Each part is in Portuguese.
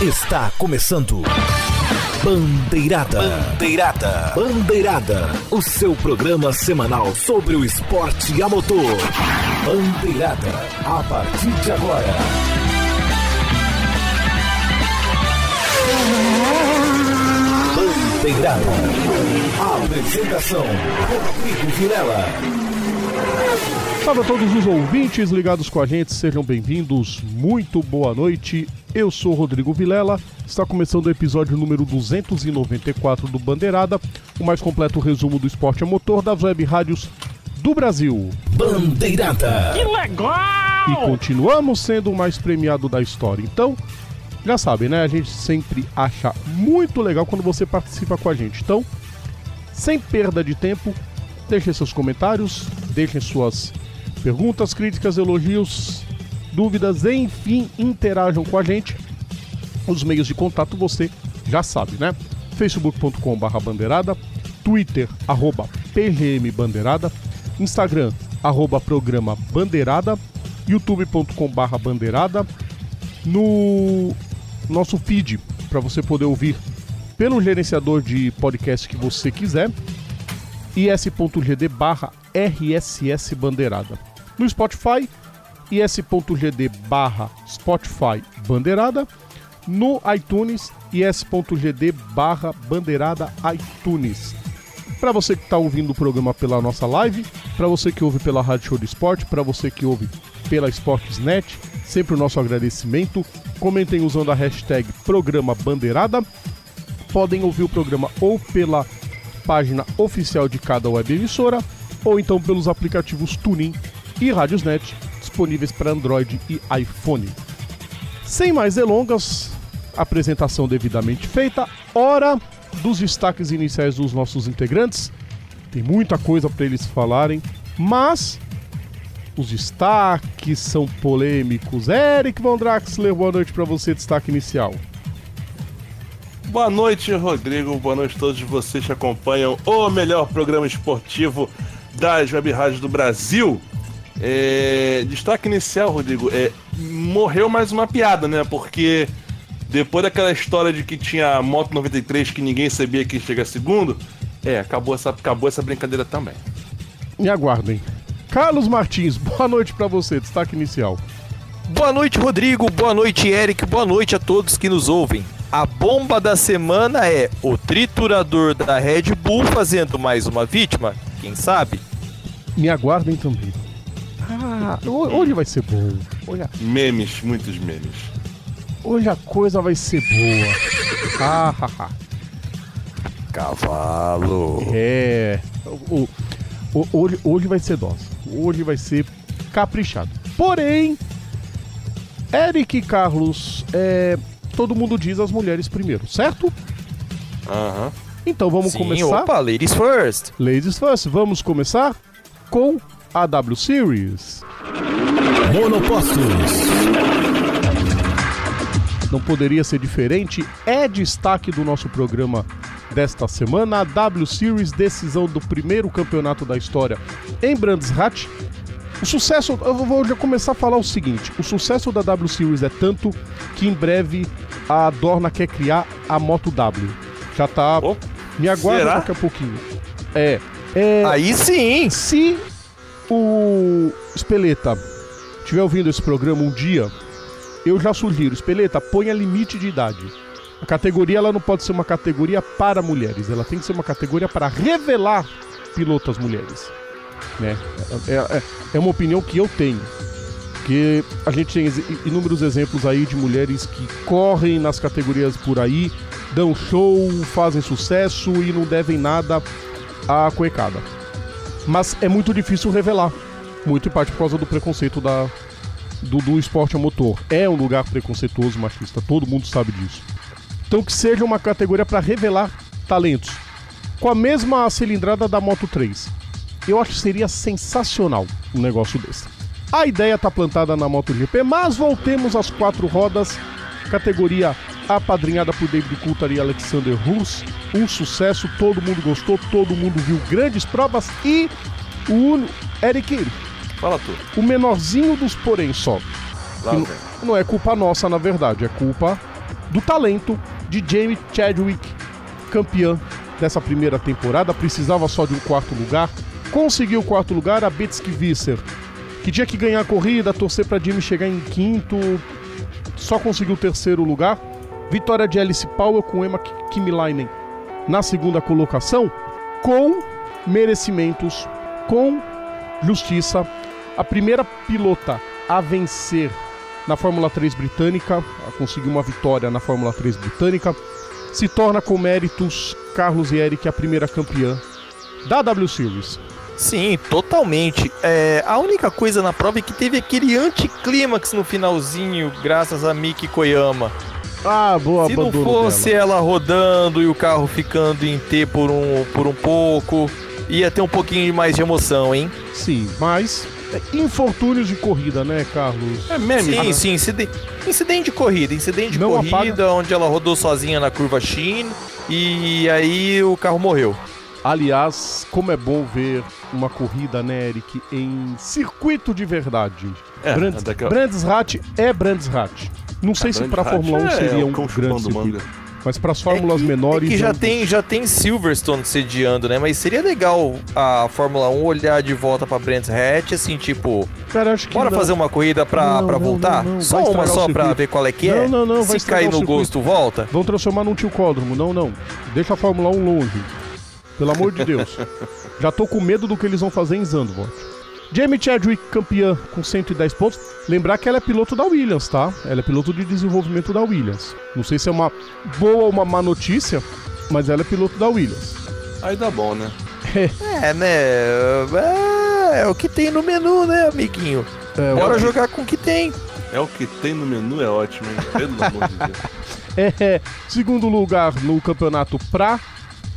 Está começando. Bandeirada. Bandeirada. Bandeirada. O seu programa semanal sobre o esporte a motor. Bandeirada. A partir de agora. Bandeirada. Apresentação: Rodrigo Vilela. Salve a todos os ouvintes ligados com a gente, sejam bem-vindos, muito boa noite. Eu sou Rodrigo Vilela, está começando o episódio número 294 do Bandeirada, o mais completo resumo do esporte a motor das web rádios do Brasil. Bandeirada. Que legal! E continuamos sendo o mais premiado da história. Então, já sabem, né? A gente sempre acha muito legal quando você participa com a gente. Então, sem perda de tempo, deixem seus comentários, deixem suas perguntas, críticas, elogios, dúvidas, enfim, interajam com a gente. Os meios de contato você já sabe, né? facebook.com.br bandeirada, twitter, arroba pgmbandeirada, instagram, arroba programa bandeirada, youtube.com.br bandeirada, no nosso feed, para você poder ouvir pelo gerenciador de podcast que você quiser, is.gd barra rss bandeirada. No Spotify, is.gd barra Spotify bandeirada. No iTunes, is.gd barra bandeirada iTunes. Para você que está ouvindo o programa pela nossa live, para você que ouve pela Rádio Show do Esporte, para você que ouve pela Sportsnet, sempre o nosso agradecimento. Comentem usando a hashtag Programa Bandeirada. Podem ouvir o programa ou pela página oficial de cada web emissora, ou então pelos aplicativos Tuning e Radiosnet, disponíveis para Android e iPhone. Sem mais delongas, apresentação devidamente feita, hora dos destaques iniciais dos nossos integrantes. Tem muita coisa para eles falarem, mas os destaques são polêmicos. Eric Von Draxler, boa noite para você, destaque inicial. Boa noite, Rodrigo. Boa noite a todos vocês que acompanham o melhor programa esportivo das web rádios do Brasil. É, destaque inicial, Rodrigo, é, morreu mais uma piada, né? Porque depois daquela história de que tinha Moto 93 que ninguém sabia que chega segundo, é, acabou essa, acabou essa brincadeira também. Me aguardem. Carlos Martins, boa noite para você, destaque inicial. Boa noite, Rodrigo. Boa noite, Eric. Boa noite a todos que nos ouvem. A bomba da semana é o triturador da Red Bull fazendo mais uma vítima. Quem sabe? Me aguardem também. Ah, hoje vai ser bom. Hoje a, Memes, muitos memes. hoje a coisa vai ser boa. Ah, ah, ah. Cavalo. É. O, o- hoje, hoje vai ser dose. Hoje vai ser caprichado. Porém, Eric e Carlos, é, todo mundo diz as mulheres primeiro, certo? Aham. Então vamos Sim, começar. opa, ladies first. Ladies first, vamos começar com a W Series. Monopostos. Não poderia ser diferente, é destaque do nosso programa desta semana, a W Series, decisão do primeiro campeonato da história em Brands Hatch. O sucesso, eu vou já começar a falar o seguinte: o sucesso da W Series é tanto que em breve a Dorna quer criar a Moto W. Já tá. Oh, me aguarda será? daqui a pouquinho. É. é Aí sim. se o Espeleta estiver ouvindo esse programa um dia, eu já sugiro, Espeleta, ponha limite de idade. A categoria ela não pode ser uma categoria para mulheres, ela tem que ser uma categoria para revelar pilotas mulheres. Né? É, é- é uma opinião que eu tenho. Porque a gente tem inúmeros exemplos aí de mulheres que correm nas categorias por aí, dão show, fazem sucesso e não devem nada à cuecada. Mas é muito difícil revelar. Muito em parte por causa do preconceito da, do, do esporte a motor. É um lugar preconceituoso, machista, todo mundo sabe disso. Então que seja uma categoria para revelar talentos. Com a mesma cilindrada da Moto 3. Eu acho que seria sensacional um negócio desse. A ideia tá plantada na MotoGP, mas voltemos às quatro rodas. Categoria apadrinhada por David Coulthard e Alexander Rus. Um sucesso, todo mundo gostou, todo mundo viu grandes provas e o. Eric, Fala tu. o menorzinho dos porém só. Não, não é culpa nossa, na verdade, é culpa do talento de Jamie Chadwick, campeã dessa primeira temporada. Precisava só de um quarto lugar. Conseguiu o quarto lugar a Betsky Visser, que tinha que ganhar a corrida, torcer para Jamie chegar em quinto, só conseguiu o terceiro lugar. Vitória de Alice Powell com Emma Kimilainen na segunda colocação, com merecimentos, com justiça. A primeira pilota a vencer na Fórmula 3 britânica, a conseguir uma vitória na Fórmula 3 britânica, se torna com méritos Carlos e Eric a primeira campeã da W Series. Sim, totalmente. É, a única coisa na prova é que teve aquele anticlímax no finalzinho, graças a Miki Koyama. Ah, boa, Se não fosse dela. ela rodando e o carro ficando em T por um, por um pouco, ia ter um pouquinho mais de emoção, hein? Sim, mas é, infortúnios de corrida, né, Carlos? É meme, Sim, sim, incidente, incidente de corrida, incidente de corrida, apaga. onde ela rodou sozinha na curva Shin e aí o carro morreu. Aliás, como é bom ver uma corrida, né, Eric, em circuito de verdade. É, Brands, a- Brands Hatch é Brands Hatch. Não sei se para Fórmula 1 é seria o um grande circuito, mas para as fórmulas É que- menores É que é já um- tem, já tem Silverstone sediando, né? Mas seria legal a Fórmula 1 olhar de volta pra Brands Hatch, assim, tipo, Cara, acho que bora não. fazer uma corrida Não, não, voltar? não, não. Só Vai uma só pra circuito. ver qual é que Não, é? não, não, vai Se cair no gosto, volta? Vão transformar num tilcódromo. Não, não. Deixa a Fórmula 1 longe. Pelo amor de Deus. Já tô com medo do que eles vão fazer em Zandvoort. Jamie Chadwick, campeã com 110 pontos. Lembrar que ela é piloto da Williams, tá? Ela é piloto de desenvolvimento da Williams. Não sei se é uma boa ou uma má notícia, mas ela é piloto da Williams. Aí dá bom, né? É, né? É, é o que tem no menu, né, amiguinho? É, Bora jogar com o que tem. É o que tem no menu, é ótimo, hein? Pelo amor de Deus. É, segundo lugar no campeonato pra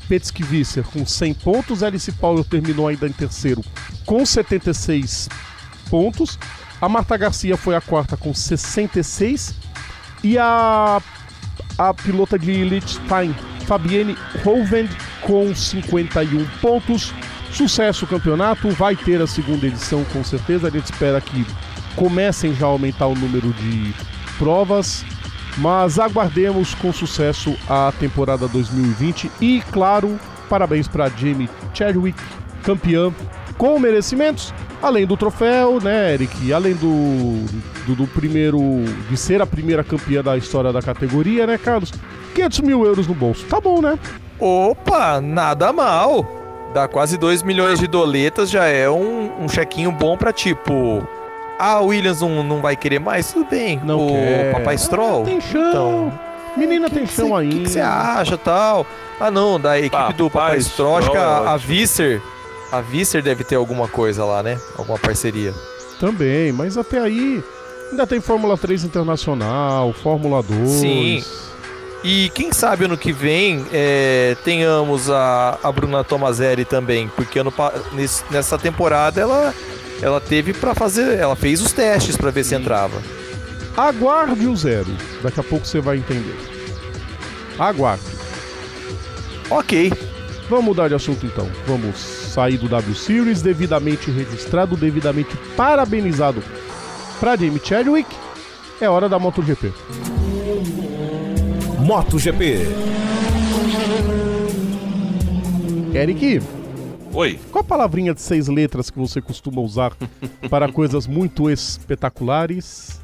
Petski Visser com 100 pontos. Alice Powell terminou ainda em terceiro com 76 pontos. A Marta Garcia foi a quarta com 66. E a, a pilota de Liechtenstein, Fabienne Hovend, com 51 pontos. Sucesso o campeonato, vai ter a segunda edição com certeza. A gente espera que comecem já a aumentar o número de provas. Mas aguardemos com sucesso a temporada 2020 e, claro, parabéns para Jamie Chadwick, campeã com merecimentos, além do troféu, né, Eric? Além do, do, do primeiro, de ser a primeira campeã da história da categoria, né, Carlos? 500 mil euros no bolso, tá bom, né? Opa, nada mal. Dá quase 2 milhões de doletas, já é um, um chequinho bom pra tipo. Ah, o Williams não, não vai querer mais? Tudo bem. Não o quer. Papai Stroll. Tem chão. Então, Menina tem que chão cê- ainda. O que você acha tal? Ah, não, da equipe Papai do Papai Stroll, acho que a, a ótimo. Visser. A Visser deve ter alguma coisa lá, né? Alguma parceria. Também, mas até aí ainda tem Fórmula 3 Internacional, Fórmula 2. Sim. E quem sabe ano que vem é, tenhamos a, a Bruna Tomazelli também, porque ano, nesse- nessa temporada ela, ela teve pra fazer, ela fez os testes pra ver se entrava. Aguarde o zero. Daqui a pouco você vai entender. Aguarde. Ok. Vamos mudar de assunto então. Vamos sair do W Series, devidamente registrado, devidamente parabenizado para Jamie Chadwick. É hora da MotoGP. MotoGP. Eric, Oi. qual a palavrinha de seis letras que você costuma usar para coisas muito espetaculares?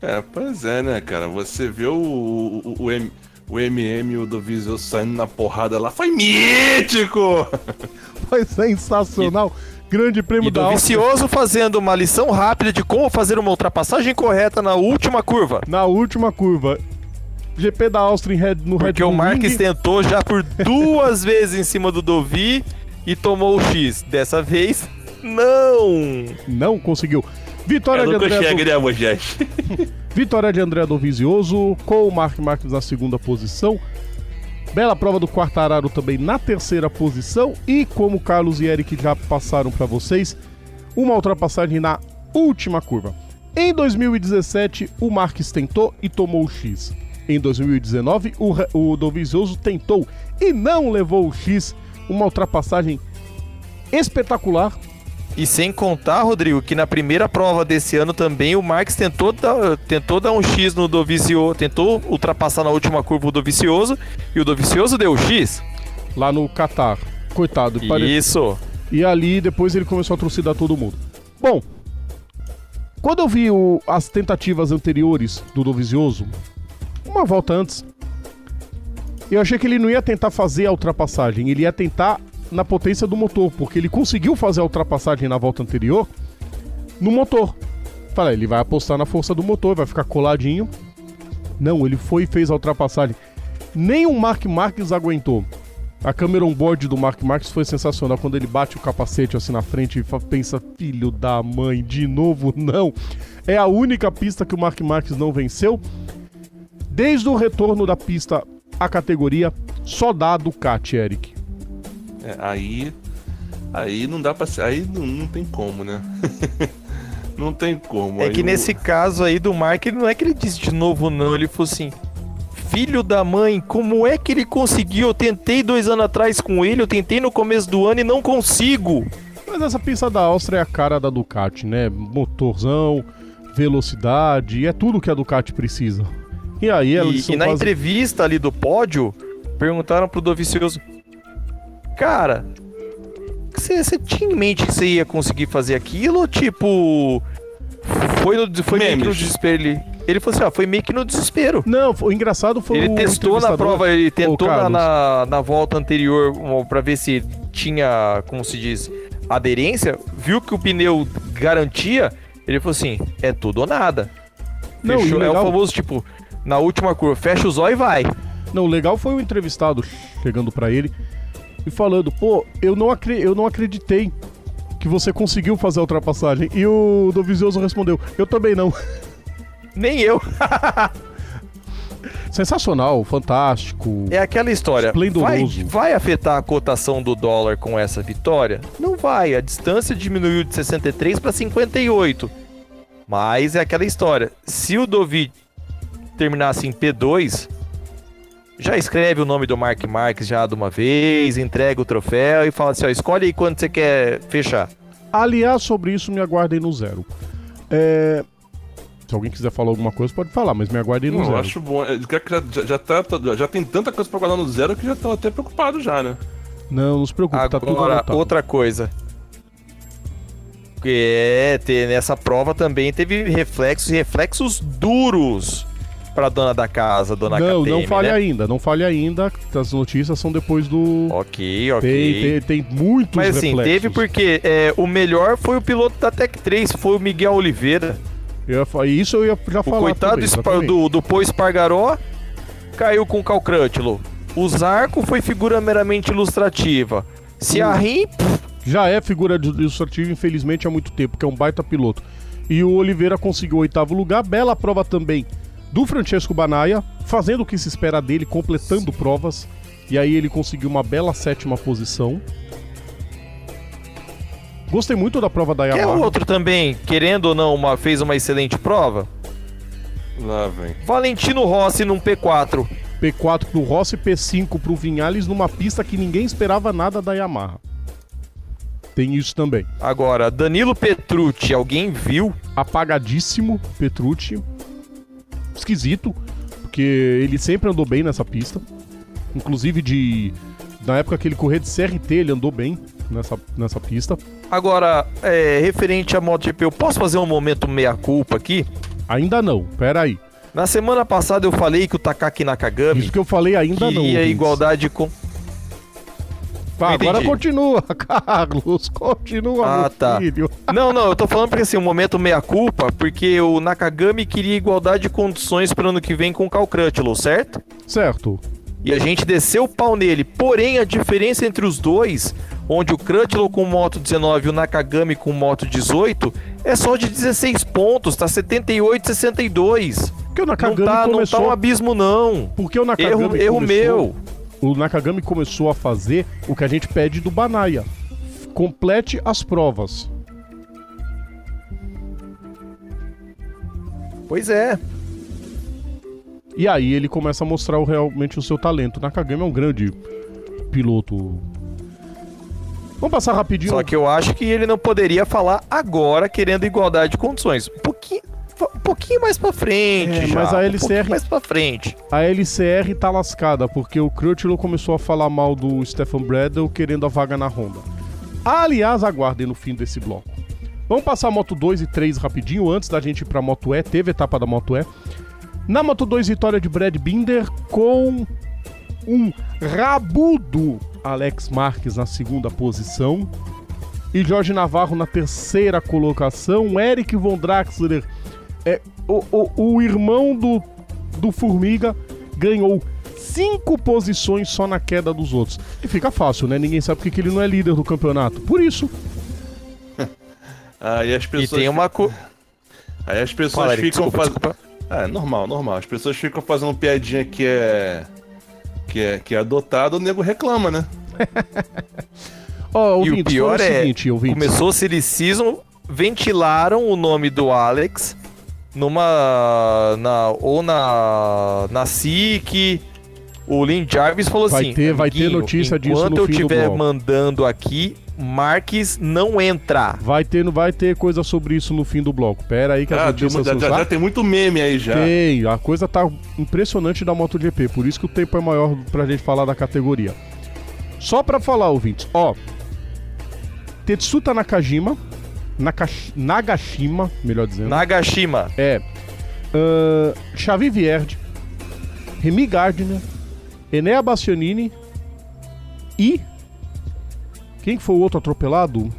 É, pois é, né, cara? Você vê o, o, o, M, o MM e o do Viseu saindo na porrada lá. Foi mítico! Foi sensacional. Grande prêmio E da do Áustria. Vicioso fazendo uma lição rápida de como fazer uma ultrapassagem correta na última curva. Na última curva. GP da Áustria em Red, no Porque Red o Bull Marques Ring. tentou já por duas vezes em cima do Dovi e tomou o X. Dessa vez, não! Não conseguiu. Vitória Eu de André Do- né? Vitória de André Dovizioso, com o Mark Marques na segunda posição. Bela prova do Quartararo também na terceira posição. E como Carlos e Eric já passaram para vocês, uma ultrapassagem na última curva. Em 2017, o Marques tentou e tomou o X. Em 2019, o, o Dovizioso tentou e não levou o X. Uma ultrapassagem espetacular E sem contar, Rodrigo, que na primeira prova desse ano também o Marques tentou dar, tentou dar um X no Dovizioso, tentou ultrapassar na última curva o Dovizioso e o Dovizioso deu X. Lá no Qatar. Coitado. pare- Isso. E ali depois ele começou a trucidar todo mundo. Bom, quando eu vi o- as tentativas anteriores do Dovizioso, uma volta antes, eu achei que ele não ia tentar fazer a ultrapassagem, ele ia tentar na potência do motor, porque ele conseguiu fazer a ultrapassagem na volta anterior no motor. Falei, ele vai apostar na força do motor, vai ficar coladinho. Não, ele foi e fez a ultrapassagem. Nem o Mark Marques aguentou. A câmera on-board do Mark Marques foi sensacional. Quando ele bate o capacete assim na frente e pensa, filho da mãe, de novo não. É a única pista que o Mark Marques não venceu. Desde o retorno da pista à categoria, só dá a Ducati, Eric. É, aí. Aí não dá pra ser. Aí não, não tem como, né? não tem como. É Aí que o- nesse caso aí do Mark, ele não é que ele disse de novo não, ele falou assim: Filho da mãe, como é que ele conseguiu? Eu tentei dois anos atrás com ele, eu tentei no começo do ano e não consigo. Mas essa pista da Áustria é a cara da Ducati, né? Motorzão, velocidade, é tudo que a Ducati precisa. E aí E, e na quase- entrevista ali do pódio, perguntaram pro Dovicioso: Cara, você você tinha em mente que você ia conseguir fazer aquilo? Ou tipo. Foi, no, foi meio que no desespero ele. Ele falou assim: ó, foi meio que no desespero. Não, o engraçado foi Ele o testou na prova, ele tentou na, na, na volta anterior pra ver se tinha, como se diz, aderência. Viu que o pneu garantia. Ele falou assim: é tudo ou nada. Não, Fechou. o É o legal- famoso tipo, na última curva, fecha os olhos e vai. Não, o legal foi o entrevistado chegando pra ele e falando: pô, eu não, acre- eu não acreditei que você conseguiu fazer a ultrapassagem. E o Dovizioso respondeu: eu também não. Nem eu. Sensacional, fantástico. É aquela história. Vai, Esplendoroso. vai afetar a cotação do dólar com essa vitória? Não vai. A distância diminuiu de 63 para 58. Mas é aquela história. Se o Dovi terminasse em P2, já escreve o nome do Mark Marques já de uma vez, entrega o troféu e fala assim: ó, escolhe aí quando você quer fechar. Aliás, sobre isso, me aguardem no zero. É, Se alguém quiser falar alguma coisa, pode falar, mas me aguardem no Não, eu zero. acho bom. É, Já, já, já, tá, já tem tanta coisa pra guardar no zero que já estão até preocupados já, né? Não, não se preocupe, tá tudo Agora, anotado. outra coisa. É, te- nessa prova também teve reflexos e reflexos duros pra dona da casa, dona Não, KTM, não fale né? ainda, não fale ainda. As notícias são depois do. Ok, Tem, ok. tem, tem muitos Mas assim, reflexos. teve porque é, o melhor foi o piloto da Tech 3, foi o Miguel Oliveira. Eu ia Isso eu ia já O falar. coitado também, do, do, Pô Espargaró caiu com o Calcrutilo. O Zarco foi figura meramente ilustrativa. Ciarrim, Já é figura de- ilustrativa, infelizmente, há muito tempo, que é um baita piloto. E o Oliveira conseguiu o oitavo lugar, bela prova também do Francesco Banaia, fazendo o que se espera dele, completando provas. E aí ele conseguiu uma bela sétima posição. Gostei muito da prova da que é Yamaha. outro também, querendo ou não, uma, fez uma excelente prova. Lá vem. Valentino Rossi num P4. P4 pro Rossi, P5 pro Vinhales, numa pista que ninguém esperava nada da Yamaha. Tem isso também. Agora, Danilo Petrucci, alguém viu? apagadíssimo, Petrucci. Esquisito, porque ele sempre andou bem nessa pista. Inclusive de na época que ele corria de CRT, ele andou bem nessa, nessa pista. Agora, é, referente à MotoGP, eu posso fazer um momento meia-culpa aqui? Ainda não, pera aí. Na semana passada eu falei que o Takaki Nakagami Isso que eu falei ainda não. ouvintes. igualdade com... Tá, agora continua, Carlos. Continua, Ah, tá. filho. Não, não, eu tô falando porque assim, um momento meia-culpa, porque o Nakagami queria igualdade de condições para ano que vem com o Cal Crutchlow, certo? Certo. E a gente desceu o pau nele. Porém, a diferença entre os dois, onde o Crutchlow com moto 19 e o Nakagami com moto 18, é só de 16 pontos, tá 78 62. Porque o Não Nakagami tá, não começou. tá um abismo não. Porque o Nakagami Erro, erro começou- meu. O Nakagami começou a fazer o que a gente pede do Banaia. Complete as provas. Pois é. E aí ele começa a mostrar realmente o seu talento. Nakagami é um grande piloto. Vamos passar rapidinho. Só que eu acho que ele não poderia falar agora querendo igualdade de condições. Um pouquinho, um pouquinho mais pra frente, É, já, mas a um LCR pouquinho mais pra frente. A LCR tá lascada, porque o Crutchlow começou a falar mal do Stefan Bradle querendo a vaga na Honda. Aliás, aguardem no fim desse bloco. Vamos passar a Moto 2 e 3 rapidinho, antes da gente ir pra Moto E, teve etapa da Moto E. Na Moto 2, vitória de Brad Binder com um rabudo Alex Marques na segunda posição. E Jorge Navarro na terceira colocação. Eric Von Draxler, é, o, o, o irmão do, do Formiga, ganhou cinco posições só na queda dos outros. E fica fácil, né? Ninguém sabe porque que ele não é líder do campeonato. Por isso. Aí as E pessoas. tem uma. Co... Aí as pessoas Fala, ficam fazendo. desculpa. É, normal, normal. As pessoas ficam fazendo piadinha que é. Que é, que é adotado, o nego reclama, né? Ó, E o ouvintes, pior foi o é, seguinte, ouvintes. começou a Silly Season, ventilaram o nome do Alex numa. Na, ou na. Na SIC. O Lin Jarvis falou Vai assim: ter- vai ter "Amiguinho, notícia disso enquanto no eu fim do estiver bloco." mandando aqui, Marques não entra. Vai ter, vai ter coisa sobre isso no fim do bloco. Pera aí que Ah, notícias mu- já, são já- já tem muito meme aí já. Tem, a coisa tá impressionante da MotoGP, por isso que o tempo é maior pra gente falar da categoria. Só pra falar, ouvintes, ó. Tetsuta Nakajima, Nakash- Nagashima, melhor dizendo. Nagashima. É. ahn, Xavi Vierge, Remy Gardner, Enea Bastianini e. Quem que foi o outro atropelado?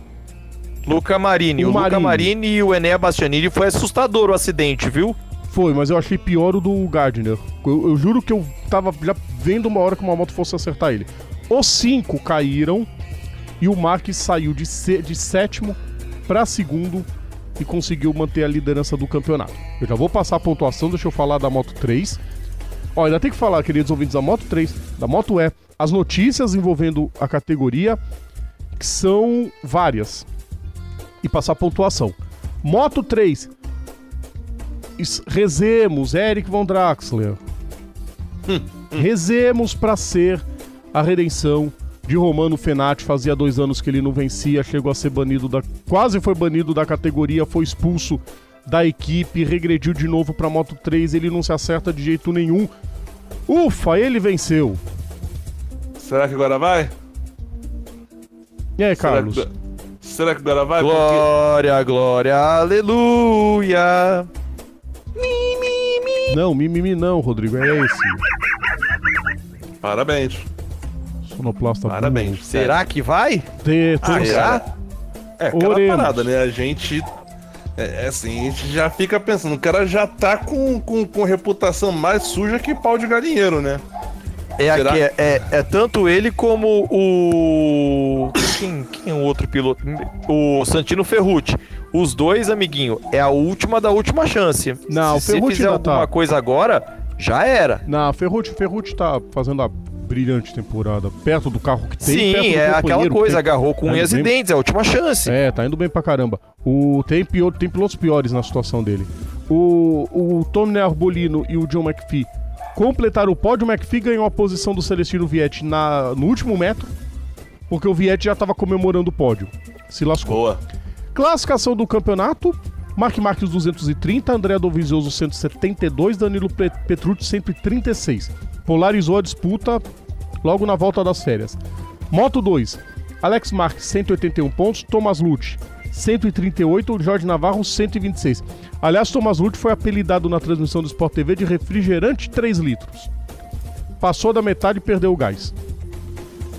Luca Marini. O O, Luca Marini. Marini e o Enea Bastianini foi assustador o acidente, viu? Foi, mas eu achei pior o do Gardner. Eu, eu juro que eu tava já vendo uma hora que uma moto fosse acertar ele. Os cinco caíram e o Marques saiu de, se- de sétimo para segundo e conseguiu manter a liderança do campeonato. Eu já vou passar a pontuação, deixa eu falar da Moto 3. Ó, ainda tem que falar, queridos ouvintes, da Moto 3, da Moto E, as notícias envolvendo a categoria, que são várias. E passar a pontuação. Moto 3, es- rezemos, Eric Von Draxler. rezemos para ser a redenção de Romano Fenati. Fazia dois anos que ele não vencia, chegou a ser banido da. Quase foi banido da categoria, foi expulso da equipe, regrediu de novo para Moto 3. Ele não se acerta de jeito nenhum. Ufa, ele venceu. Será que agora vai? E aí, Será Carlos? que, será que agora vai? Porque- Glória, glória, aleluia. Não, mimimi não, Rodrigo, é esse. Parabéns. Sonoplasta Parabéns. Será que vai? Ter, Ah, será? É aquela Oremos. parada, né? A gente. É, é assim, a gente já fica pensando, o cara já tá com, com, com reputação mais suja que pau de galinheiro, né? É, Será? aqui, é, é, é tanto ele como o. Quem, quem é o outro piloto? O Santino Ferrucci. Os dois, amiguinho, é a última da última chance. Não, o Se você Ferrucci fizer ainda tá. alguma coisa agora, já era. Na Ferrucci, Ferrucci tá fazendo a brilhante temporada. Perto do carro que tem. perto Sim, do é aquela coisa, tem- agarrou com tá unhas e bem- dentes, é a última chance. É, tá indo bem pra caramba. O, tem, pior, tem pilotos piores na situação dele. O, o Tony Arbolino e o John McPhee completaram o pódio. O McPhee ganhou a posição do Celestino Vietti na, no último metro, porque o Vietti já tava comemorando o pódio. Se lascou. Boa. Classificação do campeonato: Mark Marques 230, André Dovizioso 172, Danilo Pe- Petrucci 136. Polarizou a disputa logo na volta das férias. Moto 2: Alex Marques 181 pontos, Thomas Lute 138, Jorge Navarro 126. Aliás, Thomas Lute foi apelidado na transmissão do Sport TV de refrigerante 3 litros. Passou da metade e perdeu o gás.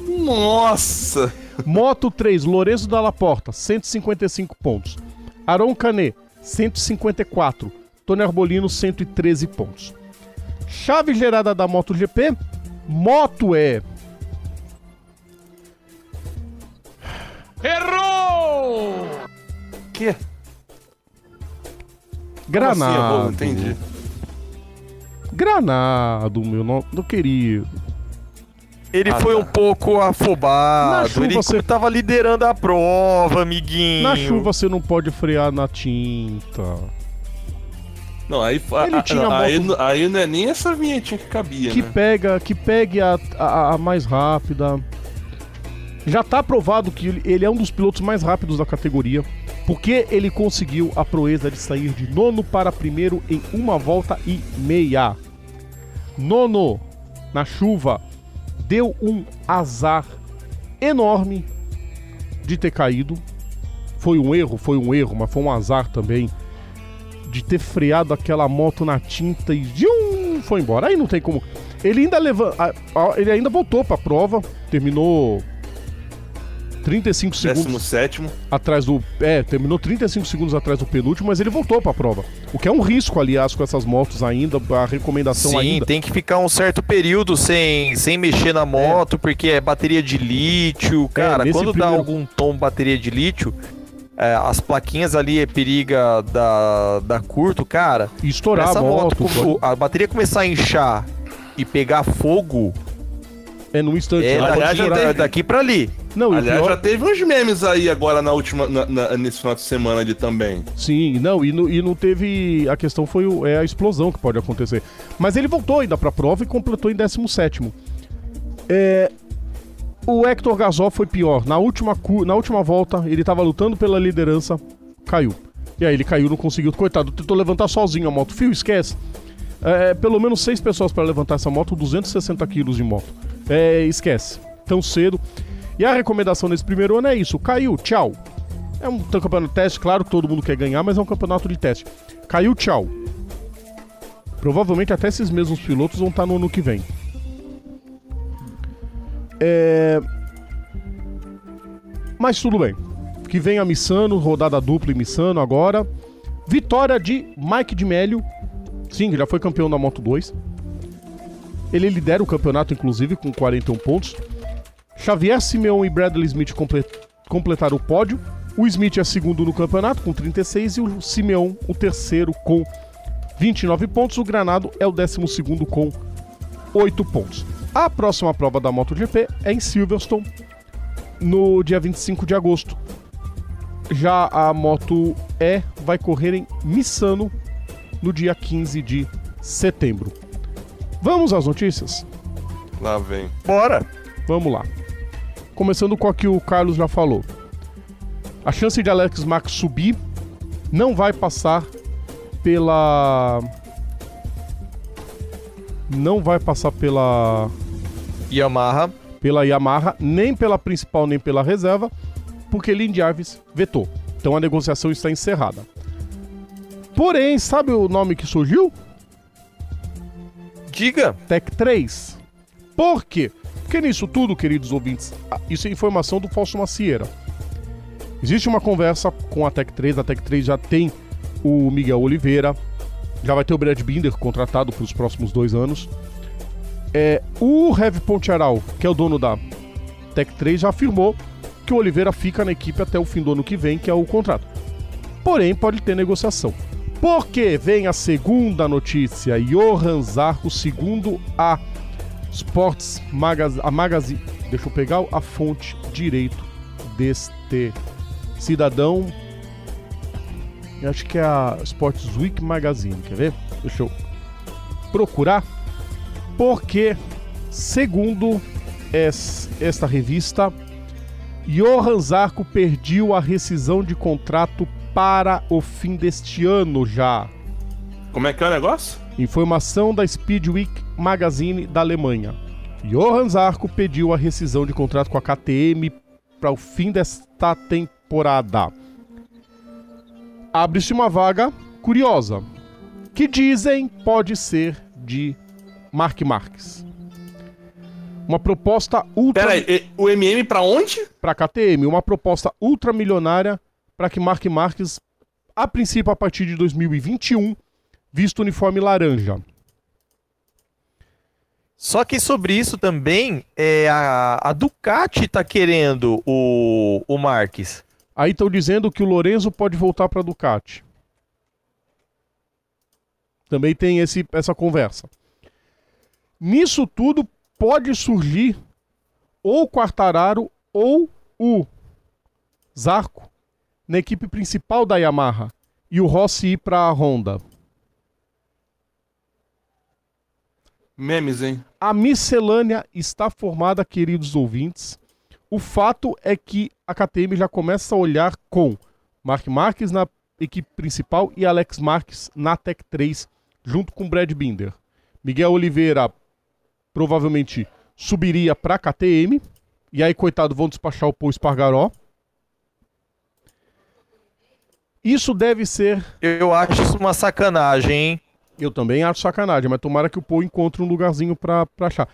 Nossa! Moto 3, Lourenço Dalla Porta, 155 pontos. Aron Canet, 154. Tony Arbolino, 113 pontos. Chave gerada da MotoGP, Moto é. Que? Granado. Assim, errou? Não entendi. Granado, meu não, não querido. Ele Ah, foi tá. um pouco Na afobado. chuva ele você- tava liderando a prova, amiguinho. Na chuva você não pode frear na tinta. Não, aí, Ele a- a- tinha aí, moto- aí não é nem essa vinhetinha que cabia, Que né? pega, que pegue a, a, a mais rápida. Já está provado que ele- ele é um dos pilotos mais rápidos da categoria, porque ele conseguiu a proeza de sair de nono para primeiro em uma volta e meia. Nono, na chuva, deu um azar enorme de ter caído. Foi um erro, foi um erro, mas foi um azar também de ter freado aquela moto na tinta e um foi embora. Aí não tem como. Ele ainda leva, a- a- ele ainda voltou para a prova, terminou 35 segundos 17 atrás do. É, terminou 35 segundos atrás do penúltimo, mas ele voltou pra prova. O que é um risco, aliás, com essas motos ainda. A recomendação Sim, ainda. tem que ficar um certo período sem, sem mexer na moto, porque é bateria de lítio. Cara, nesse quando dá primeiro- algum tom bateria de lítio, é, as plaquinhas ali é periga da, da curto, cara. E estourar essa a moto, moto. com- a bateria começar a inchar e pegar fogo, É num instante. é ela aliás, já teve- daqui pra ali. Não, o Aliás, pior- já teve uns memes aí agora na última, na- na- nesse final de semana ali também. Sim, não, e, não- e não teve. A questão foi o- é a explosão que pode acontecer. Mas ele voltou ainda pra prova e completou em 17. É, o Hector Gasol foi pior. Na última, na última volta, ele tava lutando pela liderança, caiu. E aí ele caiu, não conseguiu. Coitado, tentou levantar sozinho a moto. Fio, esquece. É, pelo menos seis pessoas para levantar essa moto, 260 quilos de moto. É, esquece. Tão cedo. E a recomendação nesse primeiro ano é isso: caiu, tchau. É um campeonato de teste, claro que todo mundo quer ganhar, mas é um campeonato de teste. Caiu, tchau. Provavelmente até esses mesmos pilotos vão estar no ano que vem. É... Mas tudo bem. Que vem a Missano, rodada dupla em Missano agora. Vitória de Mike de Melio. Sim, já foi campeão da Moto 2. Ele lidera o campeonato, inclusive, com 41 pontos. Xavier Simeon e Bradley Smith comple- completaram o pódio. O Smith é segundo no campeonato com 36 e o Simeon o terceiro com 29 pontos. O Granado é o décimo segundo com 8 pontos. A próxima prova da MotoGP é em Silverstone no dia 25 de agosto. Já a Moto E vai correr em Missano no dia 15 de setembro. Vamos às notícias? Lá vem. Bora! Vamos lá. Começando com a que o Carlos já falou. A chance de Alex Max subir não vai passar pela. Não vai passar pela. Yamaha. pela Yamaha, nem pela principal, nem pela reserva, porque Lynn Jarvis vetou. Então a negociação está encerrada. Porém, sabe o nome que surgiu? Diga! Tech 3. Por quê? Porque nisso tudo, queridos ouvintes, ah, isso é informação do Fausto Macieira. Existe uma conversa com a Tech 3, a Tech 3 já tem o Miguel Oliveira, já vai ter o Brad Binder contratado para os próximos dois anos. É, o Heavy Poncharal, que é o dono da Tech 3, já afirmou que o Oliveira fica na equipe até o fim do ano que vem, que é o contrato. Porém, pode ter negociação. Porque vem a segunda notícia. Johan Zarco, segundo a Sports Magazine, a Magazine. Deixa eu pegar a fonte direito deste cidadão. Acho que é a Sports Week Magazine. Quer ver? Deixa eu procurar. Porque, segundo es- esta revista, Johan Zarco perdeu a rescisão de contrato para o fim deste ano já. Como é que é o negócio? Informação da Speedweek Magazine da Alemanha. Johan Zarco pediu a rescisão de contrato com a KTM para o fim desta temporada. Abre-se uma vaga curiosa, que dizem pode ser de Mark Marques. Uma proposta ultra Pera aí, e- o MM pra onde? para KTM, uma proposta ultramilionária para que Mark Marques, a princípio a partir de 2021, visto o uniforme laranja. Só que sobre isso também, é, a, a Ducati tá querendo o, o Marques. Aí estão dizendo que o Lorenzo pode voltar para Ducati. Também tem esse, essa conversa. Nisso tudo pode surgir ou o Quartararo ou o Zarco na equipe principal da Yamaha e o Rossi ir para a Honda. Memes, hein? A miscelânea está formada, queridos ouvintes. O fato é que a KTM já começa a olhar com Mark Marques na equipe principal e Alex Marques na Tech 3, junto com Brad Binder. Miguel Oliveira provavelmente subiria para KTM, e aí, coitado, vão despachar o Paul Espargaró. Isso deve ser. Eu acho isso uma sacanagem, hein? Eu também acho sacanagem, mas tomara que o Paul encontre um lugarzinho pra, pra achar.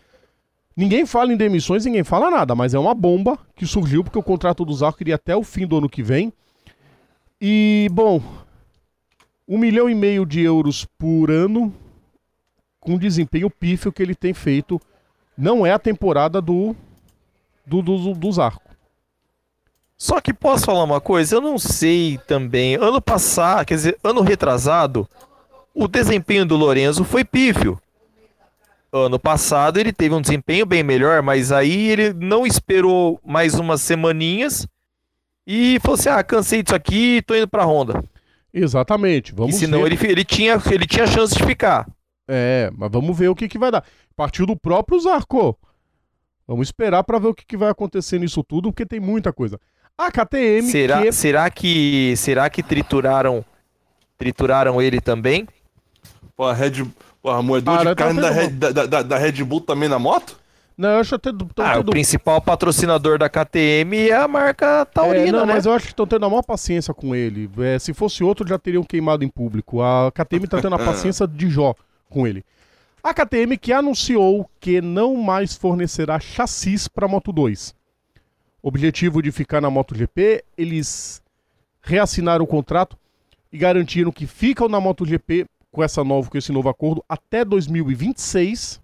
Ninguém fala em demissões, ninguém fala nada, mas é uma bomba que surgiu porque o contrato do Zarco iria até o fim do ano que vem. E, bom, um milhão e meio de euros por ano, com o desempenho pífio que ele tem feito. Não é a temporada do do, do, do Zarco. Só que posso falar uma coisa? Eu não sei também. Ano passado, quer dizer, ano retrasado, o desempenho do Lorenzo foi pífio. Ano passado ele teve um desempenho bem melhor, mas aí ele não esperou mais umas semaninhas e falou assim: ah, cansei disso aqui, tô indo pra Honda. Exatamente. Vamos e senão ver. Ele, ele, tinha, ele tinha chance de ficar. É, mas vamos ver o que, que vai dar. Partiu do próprio Zarco. Vamos esperar para ver o que, que, vai acontecer nisso tudo, porque tem muita coisa. A KTM. Será que... será que será que trituraram trituraram ele também? Pô, a Red Pô, a moedor ah, de carne da Red, da, da, da Red Bull também na moto? Não, eu acho até. Ah, tendo... o principal patrocinador da KTM é a marca Taurina, é, não, né? Mas eu acho que estão tendo a maior paciência com ele. É, se fosse outro, já teriam queimado em público. A KTM está tendo a paciência de Jó com ele. A KTM que anunciou que não mais fornecerá chassis para a Moto 2. Objetivo de ficar na MotoGP, eles reassinaram o contrato e garantiram que ficam na MotoGP com essa nova, com esse novo acordo até 2026.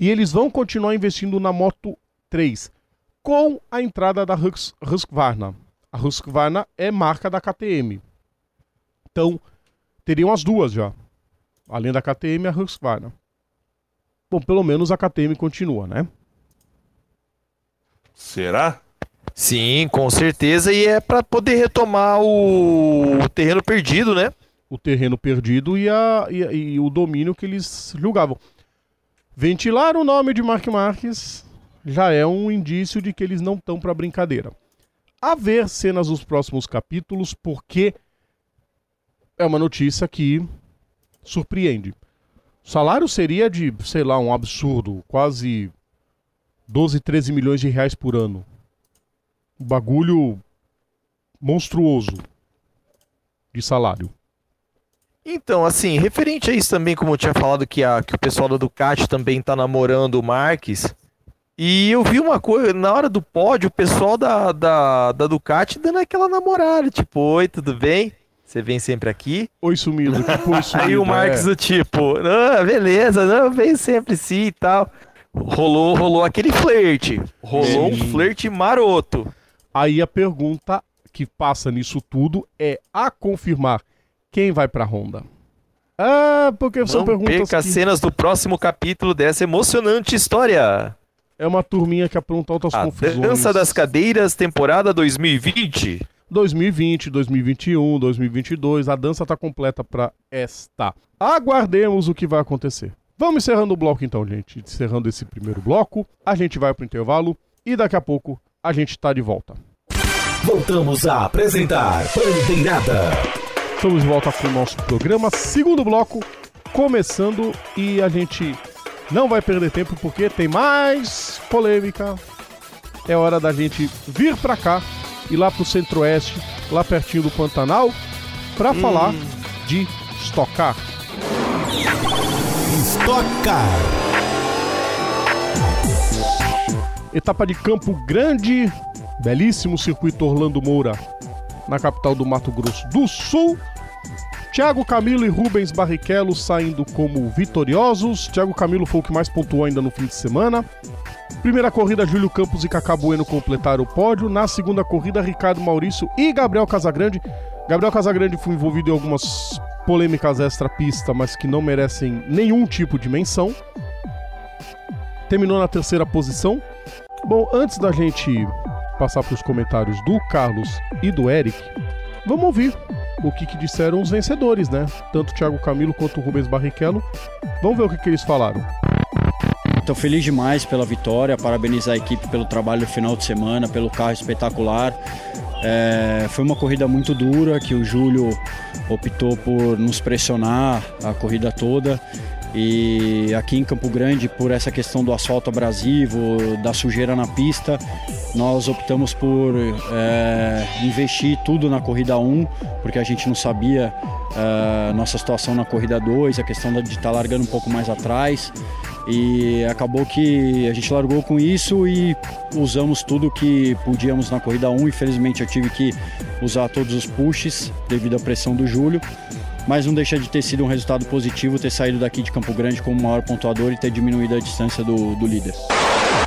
E eles vão continuar investindo na Moto 3 com a entrada da Husqvarna. A Husqvarna é marca da KTM. Então, teriam as duas já. Além da KTM, a Husqvarna. Bom, pelo menos a KTM continua, né? Será? Sim, com certeza. E é para poder retomar o... terreno perdido, né? O terreno perdido e, a... e, e o domínio que eles julgavam. Ventilar o nome de Mark Marques já é um indício de que eles não estão para brincadeira. A ver cenas dos próximos capítulos, porque é uma notícia que surpreende. O salário seria de, sei lá, um absurdo, quase 12, 13 milhões de reais por ano. Um bagulho monstruoso de salário. Então, assim, referente a isso também, como eu tinha falado que, a, que o pessoal da Ducati também tá namorando o Marques. E eu vi uma coisa, na hora do pódio, o pessoal da, da, da Ducati dando aquela namorada, tipo, oi, tudo bem? Você vem sempre aqui. Oi, sumido. Tipo, oi, sumido. Aí o Marcos é. do tipo, ah, beleza, não, vem sempre sim e tal. Rolou, rolou aquele flerte. Rolou Sim. um flerte maroto. Aí a pergunta que passa nisso tudo é a confirmar quem vai pra Honda. Ah, porque Não são perguntas perca que... cenas do próximo capítulo dessa emocionante história. É uma turminha que apronta outras a confusões. Dança das Cadeiras, temporada 2020. 2020, 2021, 2022, a dança está completa para esta. Aguardemos o que vai acontecer. Vamos encerrando o bloco então, gente. Encerrando esse primeiro bloco, a gente vai para o intervalo e daqui a pouco a gente está de volta. Voltamos a apresentar Bandeirada. Estamos de volta com o nosso programa, segundo bloco, começando e a gente não vai perder tempo porque tem mais polêmica. É hora da gente vir para cá e lá pro centro-oeste, lá pertinho do Pantanal, para hum. falar de estocar. Estocar. Etapa de Campo Grande, belíssimo circuito Orlando Moura, na capital do Mato Grosso do Sul. Thiago Camilo e Rubens Barrichello saindo como vitoriosos. Thiago Camilo foi o que mais pontuou ainda no fim de semana. Primeira corrida, Júlio Campos e Cacá Bueno completaram o pódio. Na segunda corrida, Ricardo Maurício e Gabriel Casagrande. Gabriel Casagrande foi envolvido em algumas polêmicas extra-pista, mas que não merecem nenhum tipo de menção. Terminou na terceira posição. Bom, antes da gente passar para os comentários do Carlos e do Eric, vamos ouvir o que, que disseram os vencedores, né? Tanto Thiago Camilo quanto o Rubens Barrichello. Vamos ver o que, que eles falaram. Estou feliz demais pela vitória, parabenizar a equipe pelo trabalho no final de semana, pelo carro espetacular. É, foi uma corrida muito dura que o Júlio optou por nos pressionar a corrida toda. E aqui em Campo Grande, por essa questão do asfalto abrasivo, da sujeira na pista, nós optamos por é, investir tudo na corrida 1, porque a gente não sabia é, nossa situação na corrida 2, a questão de estar tá largando um pouco mais atrás. E acabou que a gente largou com isso e usamos tudo que podíamos na corrida 1. Infelizmente eu tive que usar todos os pushes devido à pressão do Júlio mas não deixa de ter sido um resultado positivo ter saído daqui de Campo Grande como maior pontuador e ter diminuído a distância do, do líder.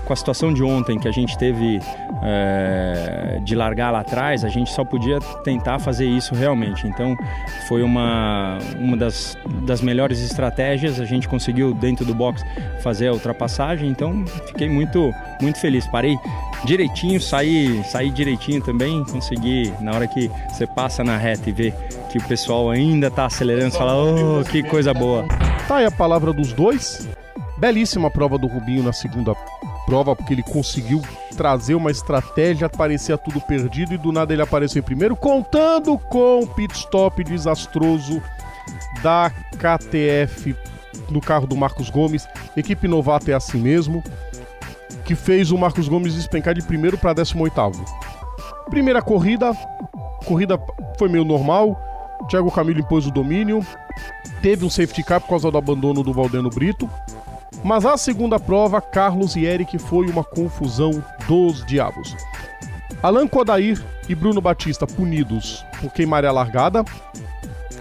Com a situação de ontem que a gente teve é, de largar lá atrás, a gente só podia tentar fazer isso realmente. Então foi uma, uma das, das melhores estratégias. A gente conseguiu dentro do box fazer a ultrapassagem, então fiquei muito, muito feliz. Parei direitinho, saí, saí direitinho também, consegui, na hora que você passa na reta e vê que o pessoal ainda está acelerando, você fala, oh, que coisa boa. Tá aí a palavra dos dois. Belíssima prova do Rubinho na segunda prova, porque ele conseguiu trazer uma estratégia, parecia tudo perdido e do nada ele apareceu em primeiro, contando com o pit stop desastroso da KTF no carro do Marcos Gomes. Equipe novata é assim mesmo, que fez o Marcos Gomes despencar de primeiro para 18. Primeira corrida, corrida foi meio normal, Thiago Camilo impôs o domínio. Teve um safety car por causa do abandono do Valdeno Brito. Mas a segunda prova, Carlos e Eric foi uma confusão dos diabos. Alan Kodair e Bruno Batista punidos por queimar a largada,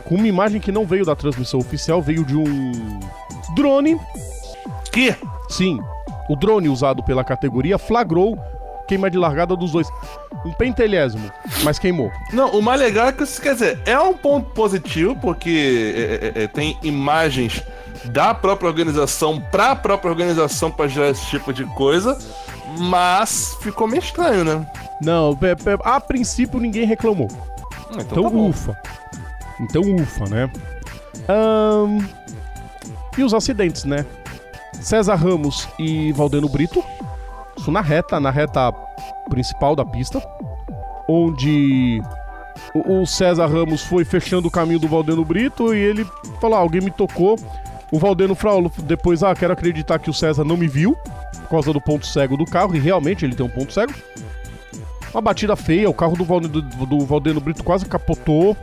com uma imagem que não veio da transmissão oficial, veio de um drone. Que? Sim, o drone usado pela categoria flagrou queima de largada dos dois. Um pentelésimo, mas queimou. Não, o mais legal é que, quer dizer, é um ponto positivo, porque é, é, é tem imagens da própria organização para a própria organização para gerar esse tipo de coisa, mas ficou meio estranho, né? Não, a princípio ninguém reclamou. Ah, então, então tá ufa. Então ufa, né? Um... E os acidentes, né? César Ramos e Valdeno Brito isso na reta, na reta principal da pista, onde o César Ramos foi fechando o caminho do Valdeno Brito e ele falou: ah, alguém me tocou. O Valdeno falou depois: ah, quero acreditar que o César não me viu por causa do ponto cego do carro, e realmente ele tem um ponto cego. Uma batida feia, o carro do Valdeno, do, Valdeno Brito quase capotou,